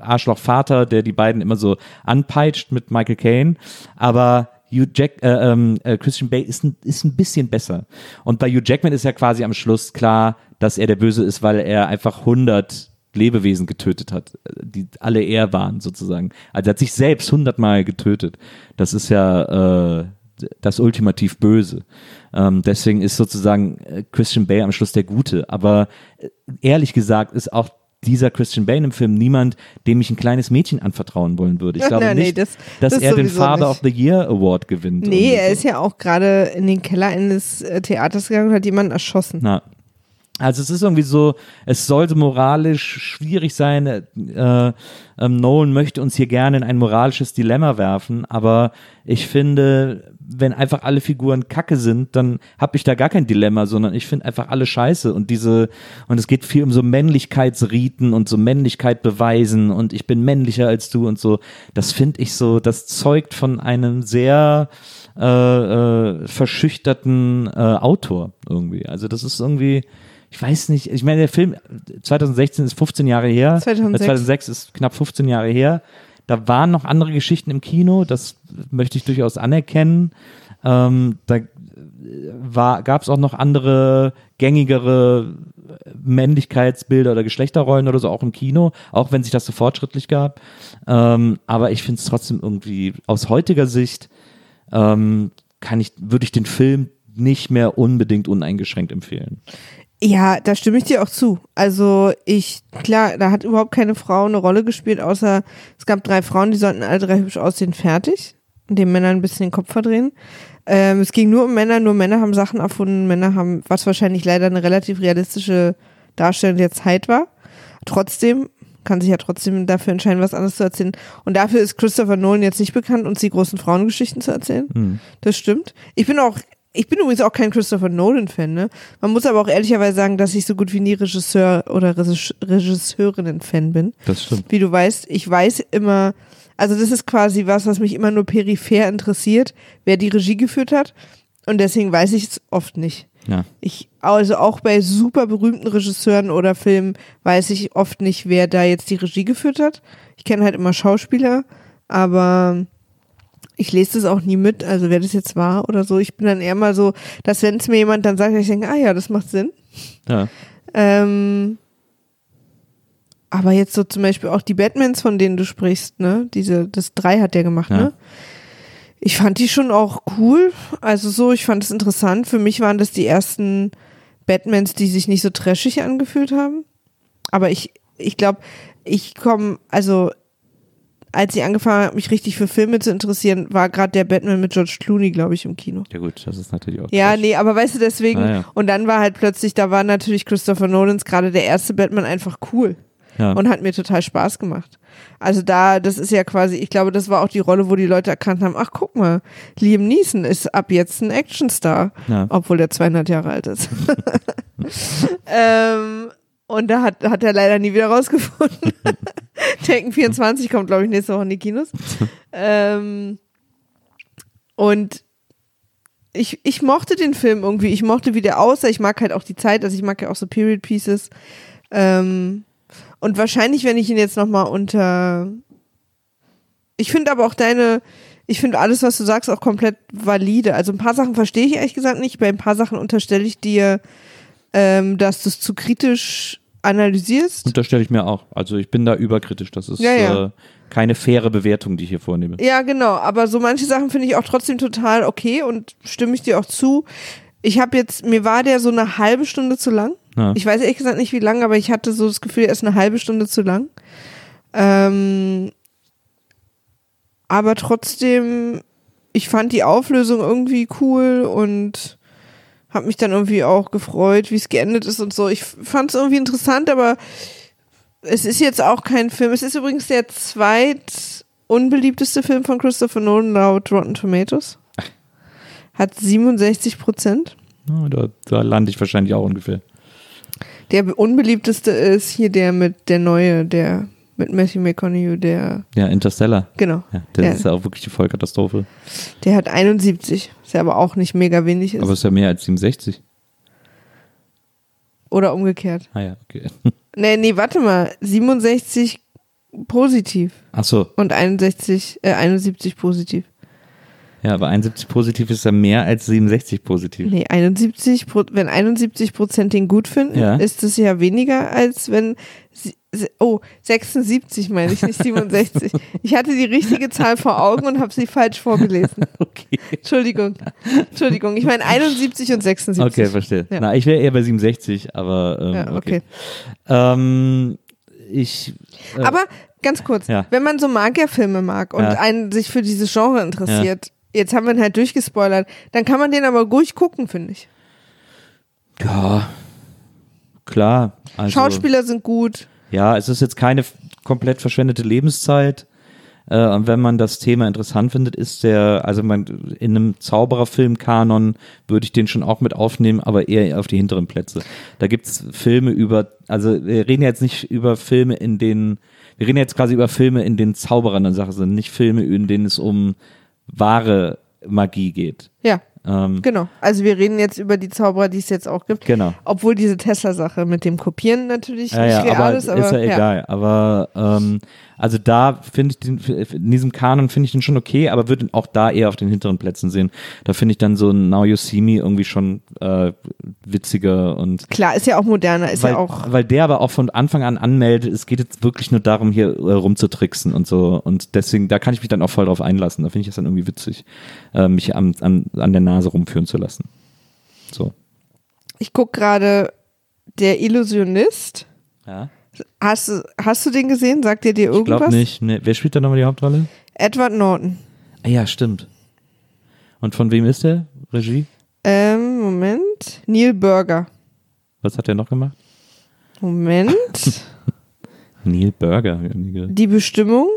Arschlochvater, der die beiden immer so anpeitscht mit Michael Caine. Aber Hugh Jack, äh, ähm, äh, Christian Bale ist ein, ist ein bisschen besser. Und bei Hugh Jackman ist ja quasi am Schluss klar, dass er der Böse ist, weil er einfach 100 Lebewesen getötet hat, die alle er waren sozusagen. Also er hat sich selbst hundertmal getötet. Das ist ja äh, das ultimativ Böse. Ähm, deswegen ist sozusagen äh, Christian Bale am Schluss der Gute. Aber äh, ehrlich gesagt ist auch dieser Christian Bale im Film niemand, dem ich ein kleines Mädchen anvertrauen wollen würde. Ich *laughs* glaube Nein, nee, nicht, das- dass das er den Father nicht. of the Year Award gewinnt. Nee, er so. ist ja auch gerade in den Keller eines äh, Theaters gegangen und hat jemanden erschossen. Na. Also es ist irgendwie so, es sollte moralisch schwierig sein. Äh, ähm, Nolan möchte uns hier gerne in ein moralisches Dilemma werfen, aber ich finde, wenn einfach alle Figuren Kacke sind, dann habe ich da gar kein Dilemma, sondern ich finde einfach alle Scheiße und diese und es geht viel um so Männlichkeitsriten und so Männlichkeit beweisen und ich bin männlicher als du und so. Das finde ich so, das zeugt von einem sehr äh, äh, verschüchterten äh, Autor irgendwie. Also das ist irgendwie, ich weiß nicht, ich meine, der Film 2016 ist 15 Jahre her, 2006. Äh, 2006 ist knapp 15 Jahre her. Da waren noch andere Geschichten im Kino, das möchte ich durchaus anerkennen. Ähm, da gab es auch noch andere gängigere Männlichkeitsbilder oder Geschlechterrollen oder so auch im Kino, auch wenn sich das so fortschrittlich gab. Ähm, aber ich finde es trotzdem irgendwie aus heutiger Sicht ähm, kann ich, würde ich den Film nicht mehr unbedingt uneingeschränkt empfehlen. Ja, da stimme ich dir auch zu. Also ich, klar, da hat überhaupt keine Frau eine Rolle gespielt, außer es gab drei Frauen, die sollten alle drei hübsch aussehen, fertig. Und den Männern ein bisschen den Kopf verdrehen. Ähm, es ging nur um Männer, nur Männer haben Sachen erfunden, Männer haben, was wahrscheinlich leider eine relativ realistische Darstellung der Zeit war. Trotzdem kann sich ja trotzdem dafür entscheiden, was anderes zu erzählen. Und dafür ist Christopher Nolan jetzt nicht bekannt, uns die großen Frauengeschichten zu erzählen. Das stimmt. Ich bin auch, ich bin übrigens auch kein Christopher Nolan-Fan, ne? Man muss aber auch ehrlicherweise sagen, dass ich so gut wie nie Regisseur oder Regis- Regisseurinnen-Fan bin. Das stimmt. Wie du weißt, ich weiß immer, also das ist quasi was, was mich immer nur peripher interessiert, wer die Regie geführt hat. Und deswegen weiß ich es oft nicht. Ja. Ich, also auch bei super berühmten Regisseuren oder Filmen weiß ich oft nicht, wer da jetzt die Regie geführt hat. Ich kenne halt immer Schauspieler, aber ich lese das auch nie mit, also wer das jetzt war oder so. Ich bin dann eher mal so, dass wenn es mir jemand dann sagt, ich denke, ah ja, das macht Sinn. Ja. Ähm, aber jetzt so zum Beispiel auch die Batmans, von denen du sprichst, ne? Diese, das drei hat der gemacht, Ja. ne? Ich fand die schon auch cool. Also so, ich fand es interessant. Für mich waren das die ersten Batmans, die sich nicht so trashig angefühlt haben. Aber ich, ich glaube, ich komme, also als ich angefangen habe, mich richtig für Filme zu interessieren, war gerade der Batman mit George Clooney, glaube ich, im Kino. Ja gut, das ist natürlich auch. Ja, Trash. nee, aber weißt du, deswegen, ja. und dann war halt plötzlich, da war natürlich Christopher Nolans gerade der erste Batman einfach cool Ja. und hat mir total Spaß gemacht. Also da, das ist ja quasi, ich glaube, das war auch die Rolle, wo die Leute erkannt haben, ach guck mal, Liam Neeson ist ab jetzt ein Actionstar, Ja. obwohl der 200 Jahre alt ist. *laughs* *laughs* ähm, und da hat, hat er leider nie wieder rausgefunden. *laughs* *laughs* Taken 24 kommt, glaube ich, nächste Woche in die Kinos. *laughs* ähm, und ich, ich mochte den Film irgendwie. Ich mochte, wie der aussah. Ich mag halt auch die Zeit. Also ich mag ja auch so Period Pieces. Ähm, und wahrscheinlich, wenn ich ihn jetzt nochmal unter. Ich finde aber auch deine. Ich finde alles, was du sagst, auch komplett valide. Also ein paar Sachen verstehe ich ehrlich gesagt nicht. Bei ein paar Sachen unterstelle ich dir, ähm, dass du es zu kritisch analysierst. Unterstelle ich mir auch. Also ich bin da überkritisch. Das ist Ja, ja. Äh, keine faire Bewertung, die ich hier vornehme. Ja, genau. Aber so manche Sachen finde ich auch trotzdem total okay und stimme ich dir auch zu. Ich habe jetzt, mir war der so eine halbe Stunde zu lang. Ja. Ich weiß ehrlich gesagt nicht wie lang, aber ich hatte so das Gefühl, er ist eine halbe Stunde zu lang. Ähm, aber trotzdem, ich fand die Auflösung irgendwie cool und habe mich dann irgendwie auch gefreut, wie es geendet ist und so. Ich fand es irgendwie interessant, aber es ist jetzt auch kein Film. Es ist übrigens der zweit unbeliebteste Film von Christopher Nolan laut Rotten Tomatoes. Hat 67 Prozent. Da, da lande ich wahrscheinlich auch ungefähr. Der unbeliebteste ist hier der mit der neue, der mit Matthew McConaughey, der Ja, Interstellar. genau. Ja, das der, ist ja auch wirklich die Vollkatastrophe. der hat 71, ist ja aber auch nicht mega wenig ist. Aber ist ja mehr als 67. Oder umgekehrt. Ah ja, okay. *laughs* Nee, nee, warte mal, 67 positiv Ach so, und 61 äh, 71 positiv. ja, aber 71 positiv ist ja mehr als 67 positiv. Nee, 71 Pro- wenn 71 Prozent den gut finden, Ja. ist es ja weniger als wenn oh, 76 meine ich, nicht 67. ich hatte die richtige Zahl vor Augen und habe sie falsch vorgelesen. *laughs* Okay. Entschuldigung. Entschuldigung, ich meine 71 und 76. Okay, verstehe. Ja. Na, ich wäre eher bei 67, aber ähm, Ja, okay. Ähm, ich. Äh, Aber ganz kurz, Ja. wenn man so Magierfilme mag und einen sich für dieses Genre interessiert, jetzt haben wir ihn halt durchgespoilert, dann kann man den aber ruhig gucken, finde ich. ja, klar. Also, Schauspieler sind gut. Ja, es ist jetzt keine komplett verschwendete Lebenszeit. Äh, und wenn man das Thema interessant findet, ist der, also man, in einem Zaubererfilm-Kanon würde ich den schon auch mit aufnehmen, aber eher auf die hinteren Plätze. Da gibt's Filme über, also wir reden jetzt nicht über Filme, in denen, wir reden jetzt quasi über Filme, in denen Zauberer eine Sache sind, nicht Filme, in denen es um wahre Magie geht. Ja, Ähm, genau. Also wir reden jetzt über die Zauberer, die es jetzt auch gibt. genau. Obwohl diese Tesla-Sache mit dem Kopieren natürlich Ja, nicht ja, real aber ist, aber ist ja egal. Aber ähm, also da finde ich den, in diesem Kanon finde ich den schon okay, aber würde auch da eher auf den hinteren Plätzen sehen. Da finde ich dann so ein Now You See Me irgendwie schon äh, witziger und klar, ist ja auch moderner, ist weil, ja auch weil der aber auch von Anfang an anmeldet, es geht jetzt wirklich nur darum, hier äh, rumzutricksen und so. Und deswegen, da kann ich mich dann auch voll drauf einlassen. Da finde ich es dann irgendwie witzig, äh, mich an, an, an der Nase rumführen zu lassen. So. ich gucke gerade der Illusionist. Ja. Hast du, hast du den gesehen? Sagt dir dir Ich irgendwas? glaube nicht. Nee. Wer spielt da nochmal die Hauptrolle? Edward Norton. Ah, ja, stimmt. Und von wem ist der? Regie? Ähm, Moment. Neil Burger. Was hat er noch gemacht? Moment. *laughs* Neil Burger. ich die Bestimmung.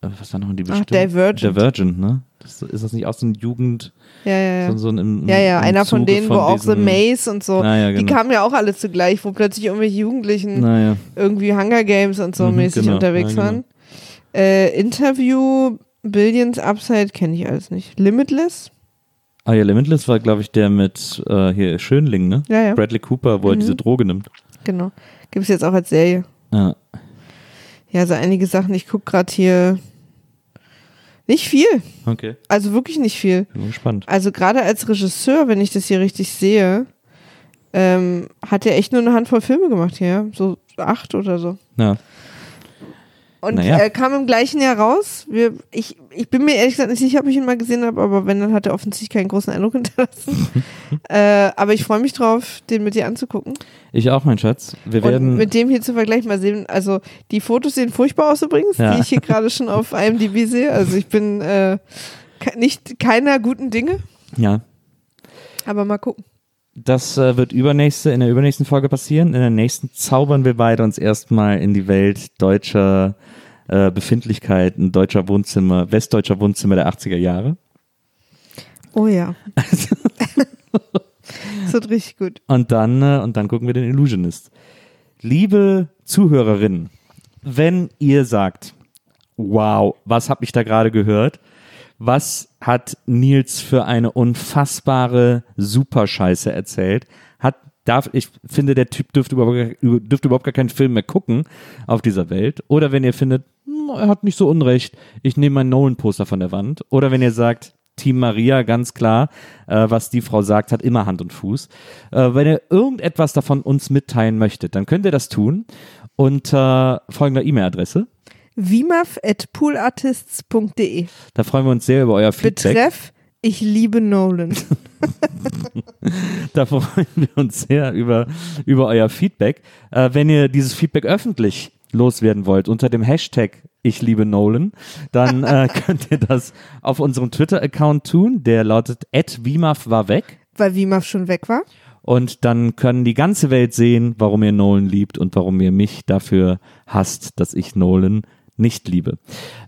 Äh, Was war noch die Ach, Bestimmung? Divergent. Divergent, ne? Das, ist das nicht aus den Jugend, Ja, ja, ja. so, so ein, im, Ja, ja, einer von Zuge denen, wo auch The Maze und so, Ah, ja, die genau. kamen ja auch alle zugleich, wo plötzlich irgendwelche Jugendlichen Naja. irgendwie Hunger Games und so Mhm, mäßig genau, unterwegs ja, genau. waren. Äh, Interview, Billions Upside, kenne ich alles nicht. Limitless? Ah ja, Limitless war, glaube ich, der mit äh, hier Schönling, ne? Ja, ja. Bradley Cooper, wo er Mhm. diese Droge nimmt. Genau. Gibt es jetzt auch als Serie. Ja. Ja, so einige Sachen. Ich gucke gerade hier. Nicht viel. Okay, Also wirklich nicht viel. bin gespannt. Also gerade als Regisseur, wenn ich das hier richtig sehe, ähm, hat er echt nur eine Handvoll Filme gemacht hier. So acht oder so. Ja. Und Naja. er kam im gleichen Jahr raus. Wir, ich, ich bin mir ehrlich gesagt nicht sicher, ob ich ihn mal gesehen habe, aber wenn, dann hat er offensichtlich keinen großen Eindruck hinterlassen. *laughs* äh, aber ich freue mich drauf, den mit dir anzugucken. Ich auch, mein Schatz. Wir Und werden. mit dem hier zu vergleichen, mal sehen. Also die Fotos sehen furchtbar aus übrigens, Ja. die ich hier *laughs* gerade schon auf IMDb sehe. Also ich bin äh, nicht keiner guten Dinge, ja. aber mal gucken. Das äh, wird übernächste, in der übernächsten Folge passieren. In der nächsten zaubern wir beide uns erstmal in die Welt deutscher äh, Befindlichkeiten, deutscher Wohnzimmer, westdeutscher Wohnzimmer der 80er Jahre. Oh ja. *laughs* das wird richtig gut. Und dann, äh, und dann gucken wir den Illusionist. Liebe Zuhörerinnen, wenn ihr sagt, wow, was habe ich da gerade gehört? Was hat Nils für eine unfassbare Superscheiße erzählt? Hat, darf, ich finde, der Typ dürfte überhaupt, dürfte überhaupt gar keinen Film mehr gucken auf dieser Welt. Oder wenn ihr findet, hm, er hat nicht so unrecht, ich nehme mein Nolan-Poster von der Wand. Oder wenn ihr sagt, Team Maria, ganz klar, äh, was die Frau sagt, hat immer Hand und Fuß. Äh, wenn ihr irgendetwas davon uns mitteilen möchtet, dann könnt ihr das tun unter folgender E-Mail-Adresse. Vimaf at poolartists.de. Da freuen wir uns sehr über euer Feedback. Betreff Ich liebe Nolan. *laughs* Da freuen wir uns sehr über, über euer Feedback. Äh, wenn ihr dieses Feedback öffentlich loswerden wollt unter dem Hashtag Ich liebe Nolan, dann äh, *laughs* könnt ihr das auf unserem Twitter-Account tun. Der lautet @wimaf war weg. Weil Wimaf schon weg war. Und dann können die ganze Welt sehen, warum ihr Nolan liebt und warum ihr mich dafür hasst, dass ich Nolan nicht liebe.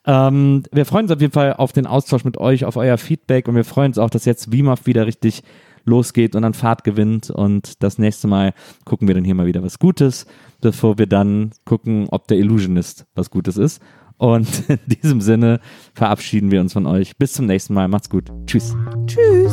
Ähm, wir freuen uns auf jeden Fall auf den Austausch mit euch, auf euer Feedback und wir freuen uns auch, dass jetzt WIMAF wieder richtig losgeht und an Fahrt gewinnt und das nächste Mal gucken wir dann hier mal wieder was Gutes, bevor wir dann gucken, ob der Illusionist was Gutes ist. Und *laughs* in diesem Sinne verabschieden wir uns von euch. Bis zum nächsten Mal. Macht's gut. Tschüss. Tschüss.